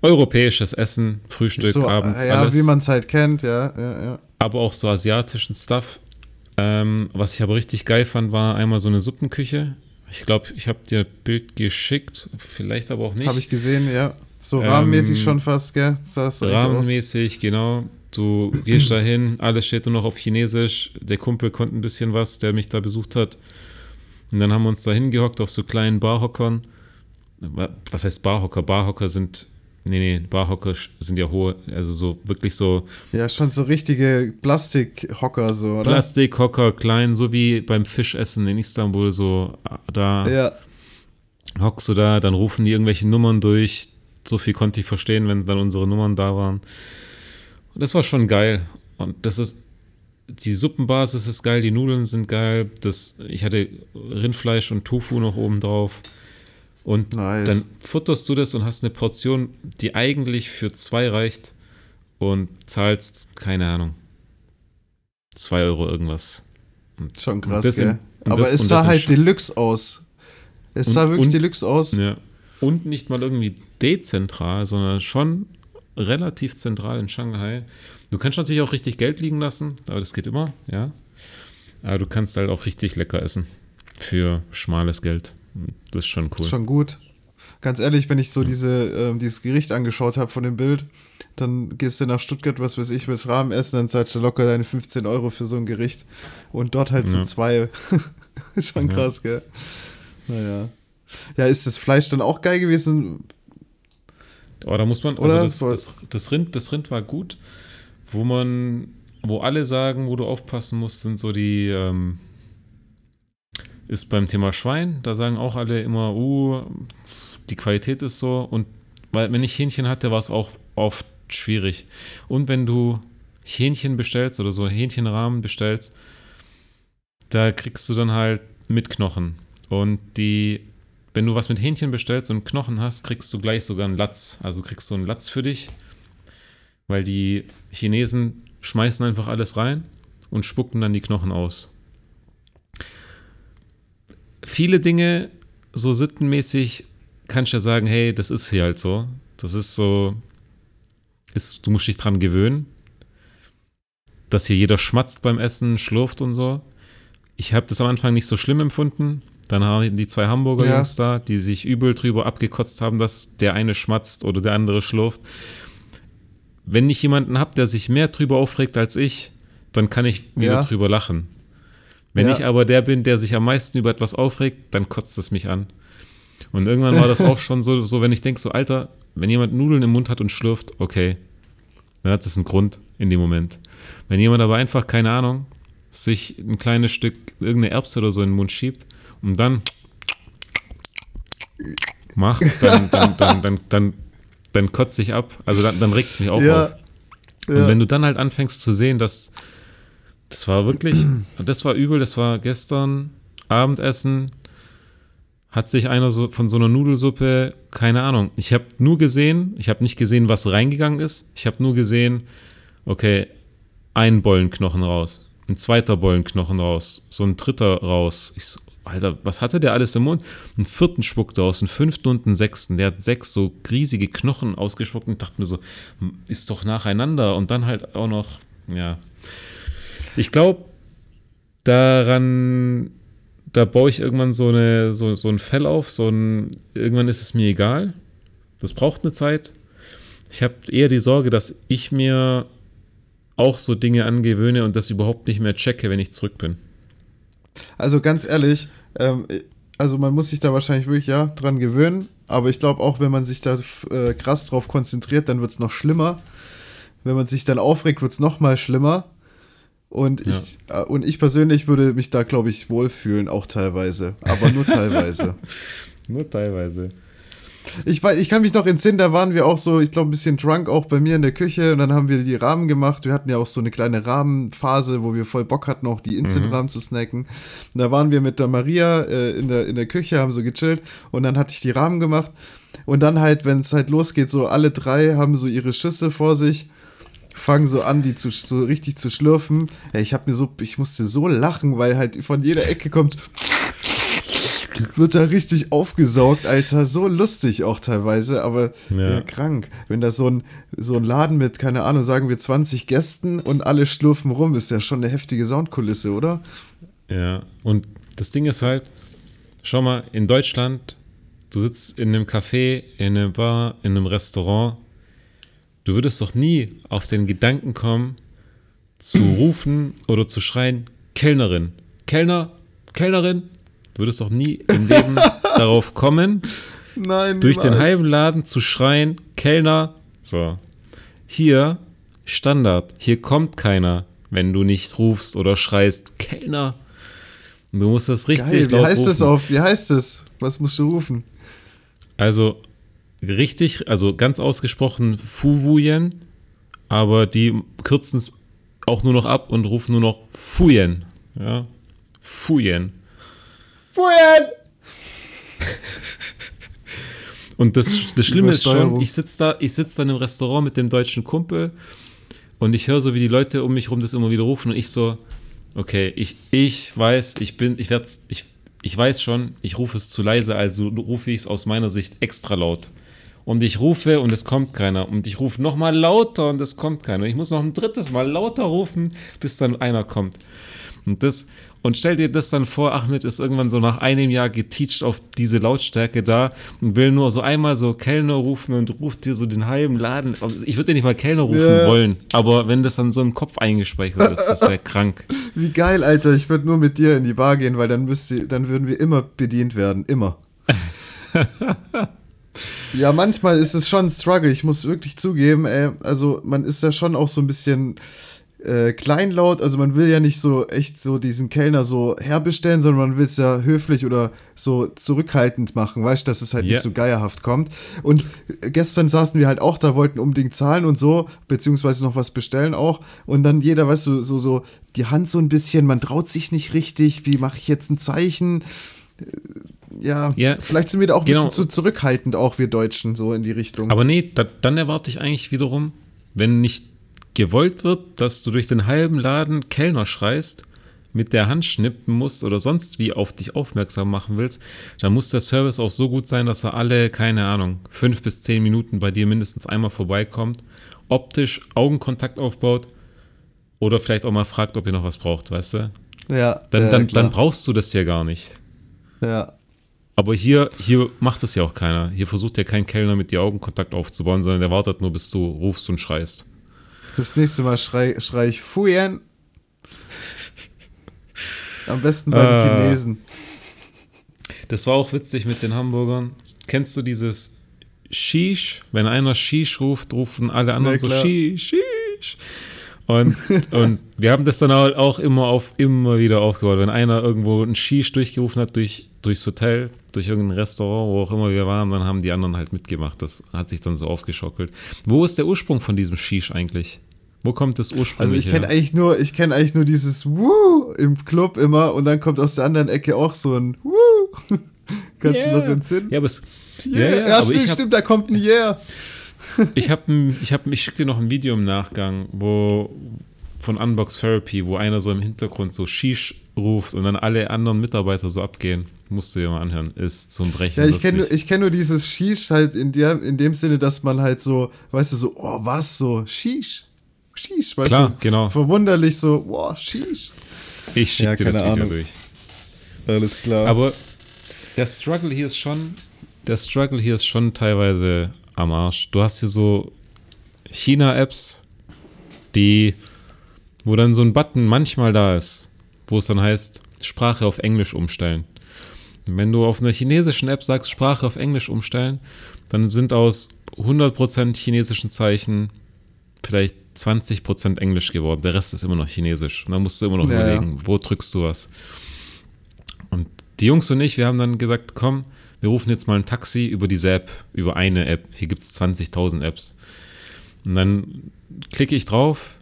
europäisches Essen, Frühstück, so, abends, ja, alles. wie man es halt kennt, ja, ja, ja. Aber auch so asiatischen Stuff. Ähm, was ich aber richtig geil fand, war einmal so eine Suppenküche. Ich glaube, ich habe dir ein Bild geschickt, vielleicht aber auch nicht. Habe ich gesehen, ja. So rahmenmäßig ähm, schon fast, gell? rahmenmäßig, genau. Du gehst da hin, alles steht nur noch auf Chinesisch. Der Kumpel konnte ein bisschen was, der mich da besucht hat. Und dann haben wir uns da hingehockt auf so kleinen Barhockern. Was heißt Barhocker? Barhocker sind Nee, nee, Barhocker sind ja hohe, also so wirklich so. Ja, schon so richtige Plastikhocker, so, oder? Plastikhocker, klein, so wie beim Fischessen in Istanbul, so da. Ja. Hockst du da, dann rufen die irgendwelche Nummern durch. So viel konnte ich verstehen, wenn dann unsere Nummern da waren. Und das war schon geil. Und das ist, die Suppenbasis ist geil, die Nudeln sind geil. Das, ich hatte Rindfleisch und Tofu noch oben drauf. Und nice. dann futterst du das und hast eine Portion, die eigentlich für zwei reicht und zahlst, keine Ahnung, zwei Euro irgendwas. Und Schon krass, gell? In, Aber das, es sah halt Deluxe aus. Es und, sah wirklich und, Deluxe aus. Ja. Und nicht mal irgendwie dezentral, sondern schon relativ zentral in Shanghai. Du kannst natürlich auch richtig Geld liegen lassen, aber das geht immer, ja. Aber du kannst halt auch richtig lecker essen. Für schmales Geld. Das ist schon cool. Schon gut. Ganz ehrlich, wenn ich so diese, äh, dieses Gericht angeschaut habe von dem Bild, dann gehst du nach Stuttgart, was weiß ich, bis Rahmen essen, dann zahlst du locker deine 15 Euro für so ein Gericht. Und dort halt ja. so zwei. ist schon ja. krass, gell? Naja. Ja, ist das Fleisch dann auch geil gewesen? Oh, da muss man, also das, das, das, Rind, das Rind war gut. Wo man, wo alle sagen, wo du aufpassen musst, sind so die, ähm, ist beim Thema Schwein. Da sagen auch alle immer, uh, die Qualität ist so. Und weil, wenn ich Hähnchen hatte, war es auch oft schwierig. Und wenn du Hähnchen bestellst oder so Hähnchenrahmen bestellst, da kriegst du dann halt mit Knochen. Und die, wenn du was mit Hähnchen bestellst und Knochen hast, kriegst du gleich sogar einen Latz. Also kriegst du einen Latz für dich weil die Chinesen schmeißen einfach alles rein und spucken dann die Knochen aus. Viele Dinge, so sittenmäßig, kannst du ja sagen, hey, das ist hier halt so. Das ist so, ist, du musst dich dran gewöhnen, dass hier jeder schmatzt beim Essen, schlurft und so. Ich habe das am Anfang nicht so schlimm empfunden. Dann haben die zwei Hamburger ja. Jungs da, die sich übel drüber abgekotzt haben, dass der eine schmatzt oder der andere schlurft wenn ich jemanden habe, der sich mehr drüber aufregt als ich, dann kann ich wieder ja. drüber lachen. Wenn ja. ich aber der bin, der sich am meisten über etwas aufregt, dann kotzt es mich an. Und irgendwann war das auch schon so, so wenn ich denke, so Alter, wenn jemand Nudeln im Mund hat und schlürft, okay, dann hat das einen Grund in dem Moment. Wenn jemand aber einfach, keine Ahnung, sich ein kleines Stück irgendeine Erbse oder so in den Mund schiebt und dann macht, dann, dann, dann, dann, dann dann kotze ich ab. Also dann, dann regt es mich auch ja. auf. Und ja. wenn du dann halt anfängst zu sehen, dass das war wirklich, das war übel, das war gestern Abendessen, hat sich einer so von so einer Nudelsuppe, keine Ahnung, ich habe nur gesehen, ich habe nicht gesehen, was reingegangen ist, ich habe nur gesehen, okay, ein Bollenknochen raus, ein zweiter Bollenknochen raus, so ein dritter raus. Ich so, Alter, was hatte der alles im Mund? Einen vierten spuckte aus, einen fünften und einen sechsten. Der hat sechs so riesige Knochen ausgespuckt und dachte mir so, ist doch nacheinander. Und dann halt auch noch, ja. Ich glaube, daran, da baue ich irgendwann so, eine, so, so ein Fell auf, so ein, irgendwann ist es mir egal. Das braucht eine Zeit. Ich habe eher die Sorge, dass ich mir auch so Dinge angewöhne und das überhaupt nicht mehr checke, wenn ich zurück bin. Also ganz ehrlich, ähm, also man muss sich da wahrscheinlich wirklich ja dran gewöhnen, aber ich glaube auch, wenn man sich da äh, krass drauf konzentriert, dann wird es noch schlimmer. Wenn man sich dann aufregt, wird es noch mal schlimmer. Und ja. ich, äh, und ich persönlich würde mich da, glaube ich, wohlfühlen, auch teilweise. Aber nur teilweise. nur teilweise. Ich, weiß, ich kann mich noch entsinnen, da waren wir auch so, ich glaube, ein bisschen drunk auch bei mir in der Küche und dann haben wir die Rahmen gemacht. Wir hatten ja auch so eine kleine Rahmenphase, wo wir voll Bock hatten, auch die Instant-Rahmen mhm. zu snacken. Und da waren wir mit der Maria äh, in, der, in der Küche, haben so gechillt und dann hatte ich die Rahmen gemacht. Und dann halt, wenn es halt losgeht, so alle drei haben so ihre Schüssel vor sich fangen so an, die zu, so richtig zu schlürfen. Ja, ich habe mir so, ich musste so lachen, weil halt von jeder Ecke kommt wird da richtig aufgesaugt, Alter. So lustig auch teilweise, aber ja. ja, krank. Wenn da so ein, so ein Laden mit, keine Ahnung, sagen wir 20 Gästen und alle schlurfen rum, ist ja schon eine heftige Soundkulisse, oder? Ja, und das Ding ist halt, schau mal, in Deutschland, du sitzt in einem Café, in einem Bar, in einem Restaurant, du würdest doch nie auf den Gedanken kommen, zu rufen oder zu schreien, Kellnerin, Kellner, Kellnerin, Du würdest doch nie im Leben darauf kommen, Nein, durch den halben Laden zu schreien, Kellner. So. Hier, Standard. Hier kommt keiner, wenn du nicht rufst oder schreist, Kellner. Du musst das richtig Geil, wie heißt rufen. das auf? Wie heißt das? Was musst du rufen? Also, richtig, also ganz ausgesprochen Fuwuyen, aber die kürzen es auch nur noch ab und rufen nur noch Fuyen. Ja, Fuyen. Fuyen! Und das, das Schlimme ist schon, ich sitze da, ich sitze da im Restaurant mit dem deutschen Kumpel und ich höre so, wie die Leute um mich rum das immer wieder rufen und ich so, okay, ich, ich weiß, ich bin, ich werde ich, ich weiß schon, ich rufe es zu leise, also rufe ich es aus meiner Sicht extra laut. Und ich rufe und es kommt keiner. Und ich rufe nochmal lauter und es kommt keiner. Ich muss noch ein drittes Mal lauter rufen, bis dann einer kommt. Und das, und stell dir das dann vor, Ahmed ist irgendwann so nach einem Jahr geteacht auf diese Lautstärke da und will nur so einmal so Kellner rufen und ruft dir so den halben Laden. Ich würde dir nicht mal Kellner rufen yeah. wollen, aber wenn das dann so im Kopf eingespeichert ist, das wäre krank. Wie geil, Alter. Ich würde nur mit dir in die Bar gehen, weil dann, müsste, dann würden wir immer bedient werden. Immer. ja, manchmal ist es schon ein Struggle. Ich muss wirklich zugeben, ey, also man ist ja schon auch so ein bisschen äh, kleinlaut, also man will ja nicht so echt so diesen Kellner so herbestellen, sondern man will es ja höflich oder so zurückhaltend machen, weißt du, dass es halt yeah. nicht so geierhaft kommt. Und gestern saßen wir halt auch da, wollten unbedingt zahlen und so, beziehungsweise noch was bestellen auch. Und dann jeder, weißt du, so, so die Hand so ein bisschen, man traut sich nicht richtig, wie mache ich jetzt ein Zeichen? Ja, ja, vielleicht sind wir da auch ein genau. bisschen zu zurückhaltend, auch wir Deutschen, so in die Richtung. Aber nee, da, dann erwarte ich eigentlich wiederum, wenn nicht gewollt wird, dass du durch den halben Laden Kellner schreist, mit der Hand schnippen musst oder sonst wie auf dich aufmerksam machen willst, dann muss der Service auch so gut sein, dass er alle, keine Ahnung, fünf bis zehn Minuten bei dir mindestens einmal vorbeikommt, optisch Augenkontakt aufbaut oder vielleicht auch mal fragt, ob ihr noch was braucht, weißt du? Ja. Dann, ja, dann, dann brauchst du das ja gar nicht. Ja. Aber hier, hier macht das ja auch keiner. Hier versucht ja kein Kellner mit dir Augenkontakt aufzubauen, sondern der wartet nur, bis du rufst und schreist. Das nächste Mal schrei, schrei ich Fuyen. Am besten bei den ah. Chinesen. Das war auch witzig mit den Hamburgern. Kennst du dieses Shish? Wenn einer Shish ruft, rufen alle anderen so Shish, Shish. Und, und wir haben das dann auch immer auf immer wieder aufgebaut. Wenn einer irgendwo ein Shish durchgerufen hat durch, durchs Hotel, durch irgendein Restaurant, wo auch immer wir waren, dann haben die anderen halt mitgemacht. Das hat sich dann so aufgeschockelt. Wo ist der Ursprung von diesem Shish eigentlich? Wo kommt das Ursprung? Also ich kenne eigentlich nur, ich kenne eigentlich nur dieses Woo im Club immer und dann kommt aus der anderen Ecke auch so ein Woo. Kannst yeah. du noch entsinnen? Ja, aber es, yeah. ja, ja, ja stimmt, stimmt, da kommt ein Yeah. Ich habe, ich habe, ich schicke dir noch ein Video im Nachgang, wo von Unbox Therapy, wo einer so im Hintergrund so Shish ruft und dann alle anderen Mitarbeiter so abgehen. Musst du dir mal anhören. Ist zum Brechen. Ja, ich kenne nur, kenn nur dieses Shish halt in, der, in dem Sinne, dass man halt so, weißt du, so, oh, was so, Shish. Shish, weißt Klar, du? genau. Verwunderlich so, wow, Shish. Ich schicke ja, dir das Video Ahnung. durch. Alles klar. Aber der Struggle hier ist schon, der Struggle hier ist schon teilweise am Arsch. Du hast hier so China-Apps, die, wo dann so ein Button manchmal da ist, wo es dann heißt, Sprache auf Englisch umstellen. Und wenn du auf einer chinesischen App sagst, Sprache auf Englisch umstellen, dann sind aus 100% chinesischen Zeichen vielleicht 20% Englisch geworden. Der Rest ist immer noch Chinesisch. Und dann musst du immer noch ja, überlegen, wo drückst du was. Und die Jungs und ich, wir haben dann gesagt, komm, wir rufen jetzt mal ein Taxi über diese App, über eine App. Hier gibt es 20.000 Apps. Und dann klicke ich drauf,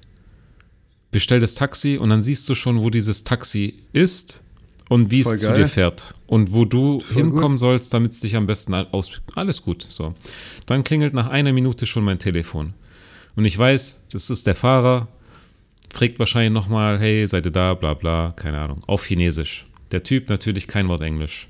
bestell das Taxi und dann siehst du schon, wo dieses Taxi ist und wie Voll es geil. zu dir fährt und wo du Voll hinkommen gut. sollst, damit es dich am besten aus. Alles gut. So. Dann klingelt nach einer Minute schon mein Telefon. Und ich weiß, das ist der Fahrer, fragt wahrscheinlich nochmal, hey, seid ihr da, bla bla, keine Ahnung, auf Chinesisch. Der Typ natürlich kein Wort Englisch.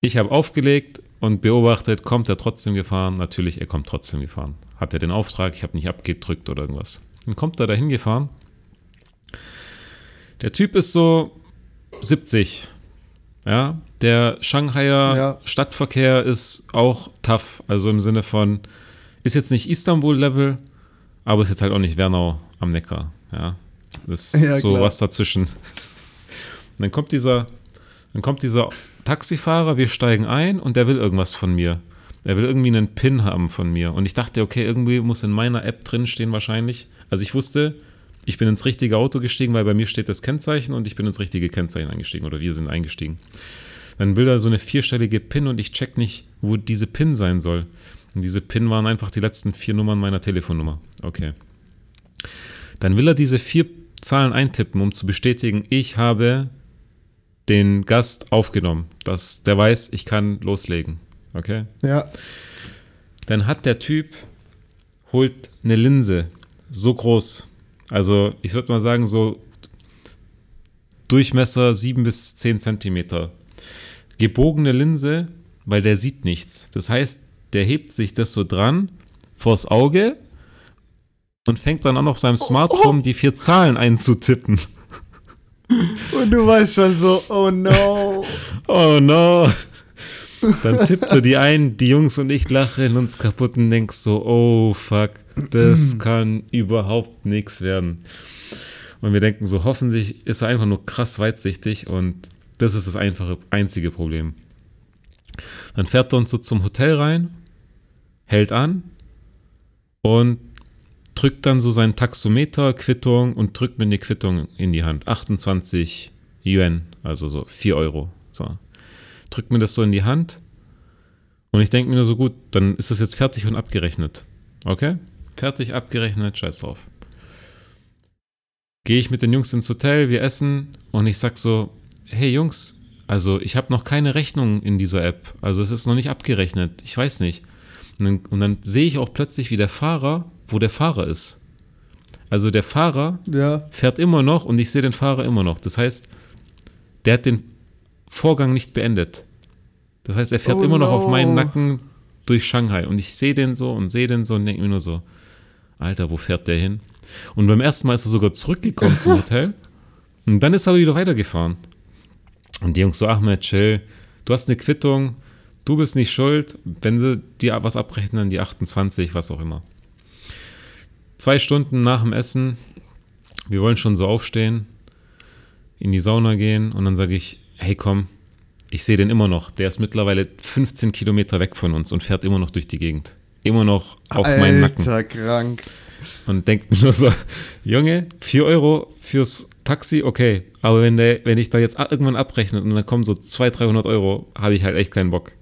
Ich habe aufgelegt und beobachtet, kommt er trotzdem gefahren? Natürlich, er kommt trotzdem gefahren. Hat er den Auftrag, ich habe nicht abgedrückt oder irgendwas. Dann kommt er dahin gefahren. Der Typ ist so 70. Ja, der Shanghaier ja. Stadtverkehr ist auch tough, also im Sinne von, ist jetzt nicht Istanbul-Level, aber ist jetzt halt auch nicht Wernau am Neckar. Ja, das ist ja, so klar. was dazwischen. Und dann kommt dieser, dann kommt dieser Taxifahrer, wir steigen ein und der will irgendwas von mir. Er will irgendwie einen Pin haben von mir. Und ich dachte, okay, irgendwie muss in meiner App drinstehen wahrscheinlich. Also ich wusste, ich bin ins richtige Auto gestiegen, weil bei mir steht das Kennzeichen und ich bin ins richtige Kennzeichen eingestiegen oder wir sind eingestiegen. Dann will er so eine vierstellige PIN und ich check nicht, wo diese PIN sein soll. Und diese PIN waren einfach die letzten vier Nummern meiner Telefonnummer. Okay. Dann will er diese vier Zahlen eintippen, um zu bestätigen, ich habe den Gast aufgenommen, dass der weiß, ich kann loslegen. Okay? Ja. Dann hat der Typ, holt eine Linse, so groß. Also, ich würde mal sagen, so Durchmesser 7 bis 10 Zentimeter. Gebogene Linse, weil der sieht nichts. Das heißt, der hebt sich das so dran vors Auge und fängt dann an auf seinem Smartphone die vier Zahlen einzutippen. Und du weißt schon so, oh no. Oh no. Dann tippt er die ein, die Jungs und ich lachen uns kaputt und denkst so, oh fuck, das kann überhaupt nichts werden. Und wir denken so, hoffentlich ist er einfach nur krass weitsichtig und das ist das einfache, einzige Problem. Dann fährt er uns so zum Hotel rein, hält an und drückt dann so seinen Taxometer, Quittung und drückt mir eine Quittung in die Hand. 28 Yuan, also so 4 Euro. So. Drückt mir das so in die Hand und ich denke mir nur so, gut, dann ist das jetzt fertig und abgerechnet. Okay? Fertig, abgerechnet, scheiß drauf. Gehe ich mit den Jungs ins Hotel, wir essen und ich sag so, hey Jungs, also ich habe noch keine Rechnung in dieser App. Also es ist noch nicht abgerechnet. Ich weiß nicht. Und dann, und dann sehe ich auch plötzlich, wie der Fahrer, wo der Fahrer ist. Also der Fahrer ja. fährt immer noch und ich sehe den Fahrer immer noch. Das heißt, der hat den Vorgang nicht beendet. Das heißt, er fährt oh immer noch auf meinen Nacken durch Shanghai. Und ich sehe den so und sehe den so und denke mir nur so, Alter, wo fährt der hin? Und beim ersten Mal ist er sogar zurückgekommen zum Hotel. Und dann ist er wieder weitergefahren. Und die Jungs so, Ahmed, chill, du hast eine Quittung, du bist nicht schuld, wenn sie dir was abrechnen, die 28, was auch immer. Zwei Stunden nach dem Essen, wir wollen schon so aufstehen, in die Sauna gehen und dann sage ich, hey komm, ich sehe den immer noch. Der ist mittlerweile 15 Kilometer weg von uns und fährt immer noch durch die Gegend. Immer noch auf Alter, meinen Nacken. Alter, krank. Und denkt mir nur so, Junge, 4 Euro fürs Taxi, okay. Aber wenn, der, wenn ich da jetzt irgendwann abrechne und dann kommen so 200, 300 Euro, habe ich halt echt keinen Bock.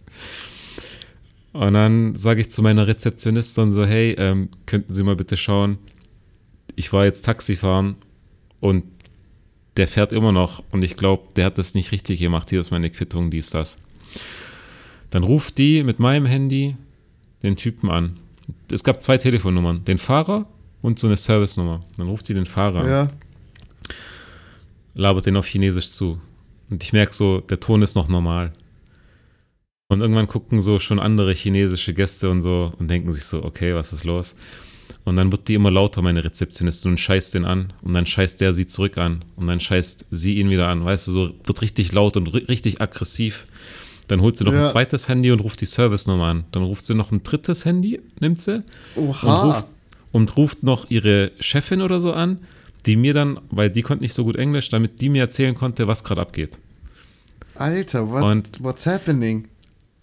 Und dann sage ich zu meiner Rezeptionistin so, hey, ähm, könnten Sie mal bitte schauen, ich war jetzt Taxi fahren und der fährt immer noch und ich glaube, der hat das nicht richtig gemacht. Hier ist meine Quittung, dies, das. Dann ruft die mit meinem Handy den Typen an. Es gab zwei Telefonnummern, den Fahrer und so eine Service-Nummer. Dann ruft sie den Fahrer an. Ja. Labert den auf Chinesisch zu. Und ich merke so, der Ton ist noch normal. Und irgendwann gucken so schon andere chinesische Gäste und so und denken sich so, okay, was ist los? Und dann wird die immer lauter, meine Rezeptionistin, und scheißt den an. Und dann scheißt der sie zurück an. Und dann scheißt sie ihn wieder an. Weißt du, so wird richtig laut und richtig aggressiv. Dann holt sie noch ja. ein zweites Handy und ruft die Service-Nummer an. Dann ruft sie noch ein drittes Handy, nimmt sie. Oha. Und ruft, und ruft noch ihre Chefin oder so an, die mir dann, weil die konnte nicht so gut Englisch, damit die mir erzählen konnte, was gerade abgeht. Alter, what, und what's happening?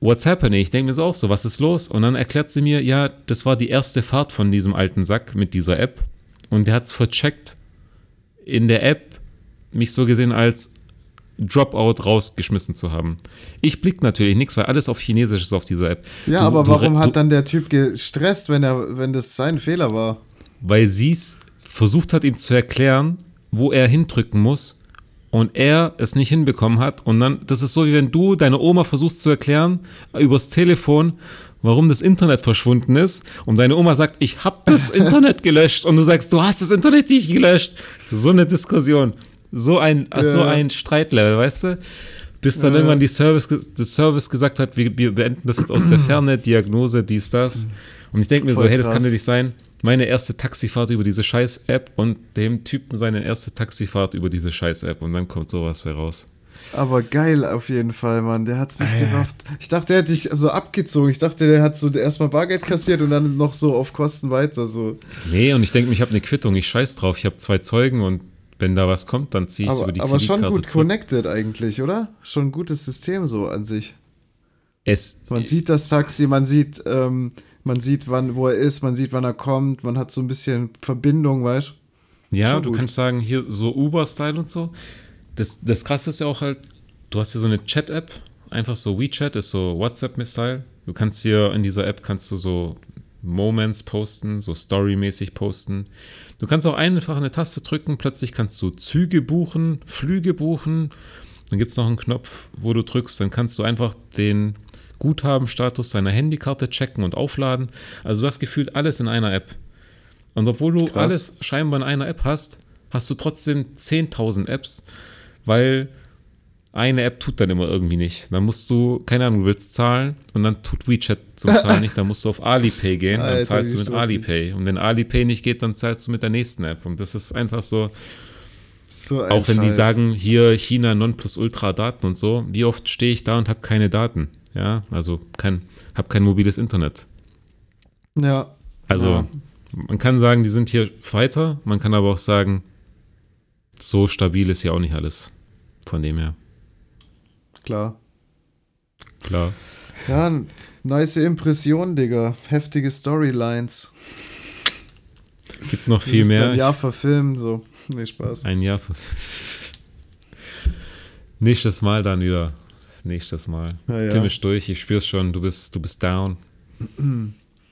What's happening? Ich denke mir so auch so, was ist los? Und dann erklärt sie mir, ja, das war die erste Fahrt von diesem alten Sack mit dieser App. Und der hat es vercheckt, in der App mich so gesehen als Dropout rausgeschmissen zu haben. Ich blick natürlich nichts, weil alles auf Chinesisch ist auf dieser App. Ja, du, aber warum du, hat dann der Typ gestresst, wenn er, wenn das sein Fehler war? Weil sie es versucht hat, ihm zu erklären, wo er hindrücken muss und er es nicht hinbekommen hat. Und dann, das ist so, wie wenn du deiner Oma versuchst zu erklären, übers Telefon, warum das Internet verschwunden ist. Und deine Oma sagt, ich habe das Internet gelöscht. Und du sagst, du hast das Internet nicht gelöscht. So eine Diskussion. So ein, ja. so ein Streitlevel, weißt du? Bis dann ja. irgendwann die Service, das Service gesagt hat, wir, wir beenden das jetzt aus der Ferne, Diagnose, dies, das. Und ich denke mir Voll so, hey, das kann ja nicht sein meine erste Taxifahrt über diese Scheiß-App und dem Typen seine erste Taxifahrt über diese Scheiß-App und dann kommt sowas für raus. Aber geil auf jeden Fall, Mann. Der hat's nicht äh. gerafft. Ich dachte, der hätte dich so abgezogen. Ich dachte, der hat so erstmal Bargeld kassiert und dann noch so auf Kosten weiter. So. Nee, und ich denke, ich habe eine Quittung. Ich scheiß drauf. Ich habe zwei Zeugen und wenn da was kommt, dann ziehe ich über die Aber schon gut zu. connected eigentlich, oder? Schon ein gutes System so an sich. Es, man sieht das Taxi, man sieht ähm, man sieht, wann, wo er ist, man sieht, wann er kommt, man hat so ein bisschen Verbindung, weißt du? Ja, du gut. kannst sagen, hier so Uber-Style und so. Das, das krasse ist ja auch halt, du hast hier so eine Chat-App, einfach so WeChat, ist so WhatsApp-Style. Du kannst hier in dieser App kannst du so Moments posten, so Story-mäßig posten. Du kannst auch einfach eine Taste drücken, plötzlich kannst du Züge buchen, Flüge buchen. Dann gibt es noch einen Knopf, wo du drückst, dann kannst du einfach den Guthabenstatus deiner Handykarte checken und aufladen. Also du hast gefühlt alles in einer App. Und obwohl du Krass. alles scheinbar in einer App hast, hast du trotzdem 10.000 Apps, weil eine App tut dann immer irgendwie nicht. Dann musst du, keine Ahnung, du willst zahlen und dann tut WeChat zum Zahlen nicht. Dann musst du auf Alipay gehen, dann Alter, zahlst du mit Alipay. Und wenn Alipay nicht geht, dann zahlst du mit der nächsten App. Und das ist einfach so. so auch wenn Scheiß. die sagen, hier China Nonplusultra Daten und so, wie oft stehe ich da und habe keine Daten? Ja, also kein, habe kein mobiles Internet. Ja. Also ja. man kann sagen, die sind hier weiter. Man kann aber auch sagen, so stabil ist ja auch nicht alles. Von dem her. Klar. Klar. Ja, nice Impression, Digga. Heftige Storylines. Gibt noch viel mehr. Ein Jahr verfilmen, so. Nee, Spaß. Ein Jahr verfilmen. Nächstes Mal dann wieder. Nächstes Mal. Ja, ja. Tim ist durch, ich spür's schon, du bist, du bist down.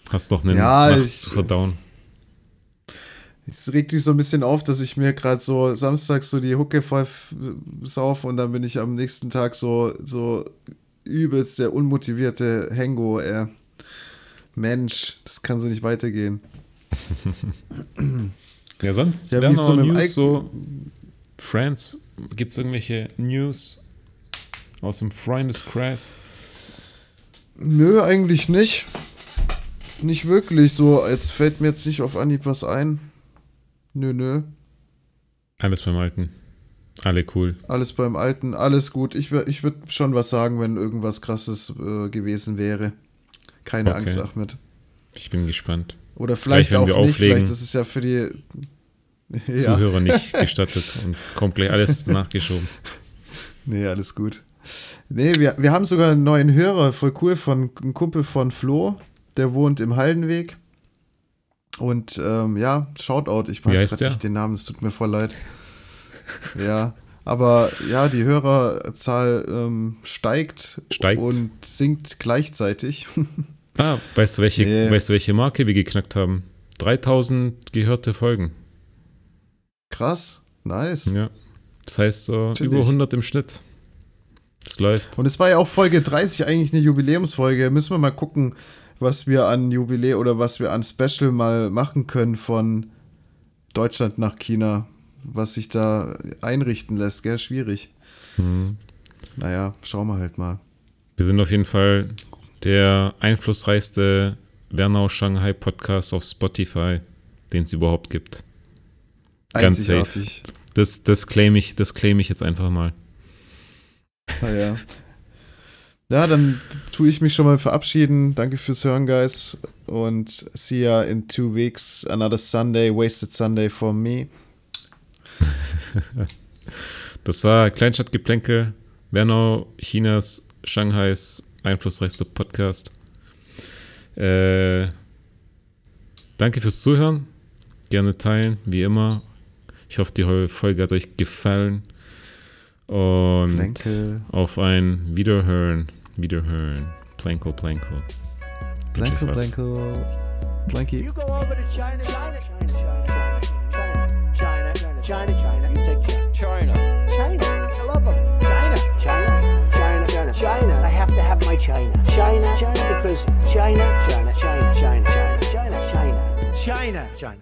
Hast doch eine ja, Nacht ich, zu verdauen. Es regt dich so ein bisschen auf, dass ich mir gerade so samstags so die Hucke voll sauf und dann bin ich am nächsten Tag so, so übelst der unmotivierte Hengo, ey. Mensch, das kann so nicht weitergehen. ja, sonst ja, wie so News, so Friends, gibt es irgendwelche News aus dem Freundeskreis? Nö, eigentlich nicht. Nicht wirklich. So, jetzt fällt mir jetzt nicht auf Anhieb was ein. Nö, nö. Alles beim Alten. Alle cool. Alles beim Alten, alles gut. Ich, ich würde schon was sagen, wenn irgendwas Krasses äh, gewesen wäre. Keine okay. Angst, Ahmed. Ich bin gespannt. Oder vielleicht, auch nicht. Auflegen, vielleicht ist ja für die Zuhörer ja. nicht gestattet und komplett alles nachgeschoben. Nee, alles gut. Nee, wir, wir haben sogar einen neuen Hörer, voll cool, von einem Kumpel von Flo. Der wohnt im Haldenweg. Und ähm, ja, Shoutout, ich weiß gerade nicht den Namen, es tut mir voll leid. ja, aber ja, die Hörerzahl ähm, steigt, steigt und sinkt gleichzeitig. ah, weißt du, welche, nee. weißt du, welche Marke wir geknackt haben? 3000 gehörte Folgen. Krass, nice. Ja, das heißt so über 100 im Schnitt. Das läuft. Und es war ja auch Folge 30 eigentlich eine Jubiläumsfolge. Müssen wir mal gucken, was wir an Jubiläum oder was wir an Special mal machen können von Deutschland nach China, was sich da einrichten lässt, gell? Schwierig. Mhm. Naja, schauen wir halt mal. Wir sind auf jeden Fall der einflussreichste Wernau Shanghai Podcast auf Spotify, den es überhaupt gibt. Ganz safe. Das, das claim ich, das claim ich jetzt einfach mal. Naja. Ja, dann tue ich mich schon mal verabschieden. Danke fürs Hören, Guys. Und see ya in two weeks. Another Sunday, wasted Sunday for me. das war Kleinstadtgeplänkel. Wernau, Chinas, Shanghais einflussreichste Podcast. Äh, danke fürs Zuhören. Gerne teilen, wie immer. Ich hoffe, die Folge hat euch gefallen. Und Plänkel. auf ein Wiederhören. Wiederhören. Plankel, Plankel. Plankel, Plankel. Planky. You go over to China, China, China, China, China, China, China, China, China. You take China. China. I love them. China, China, China, China, China. I have to have my China. China, China, because China, China, China, China, China, China, China, China, China.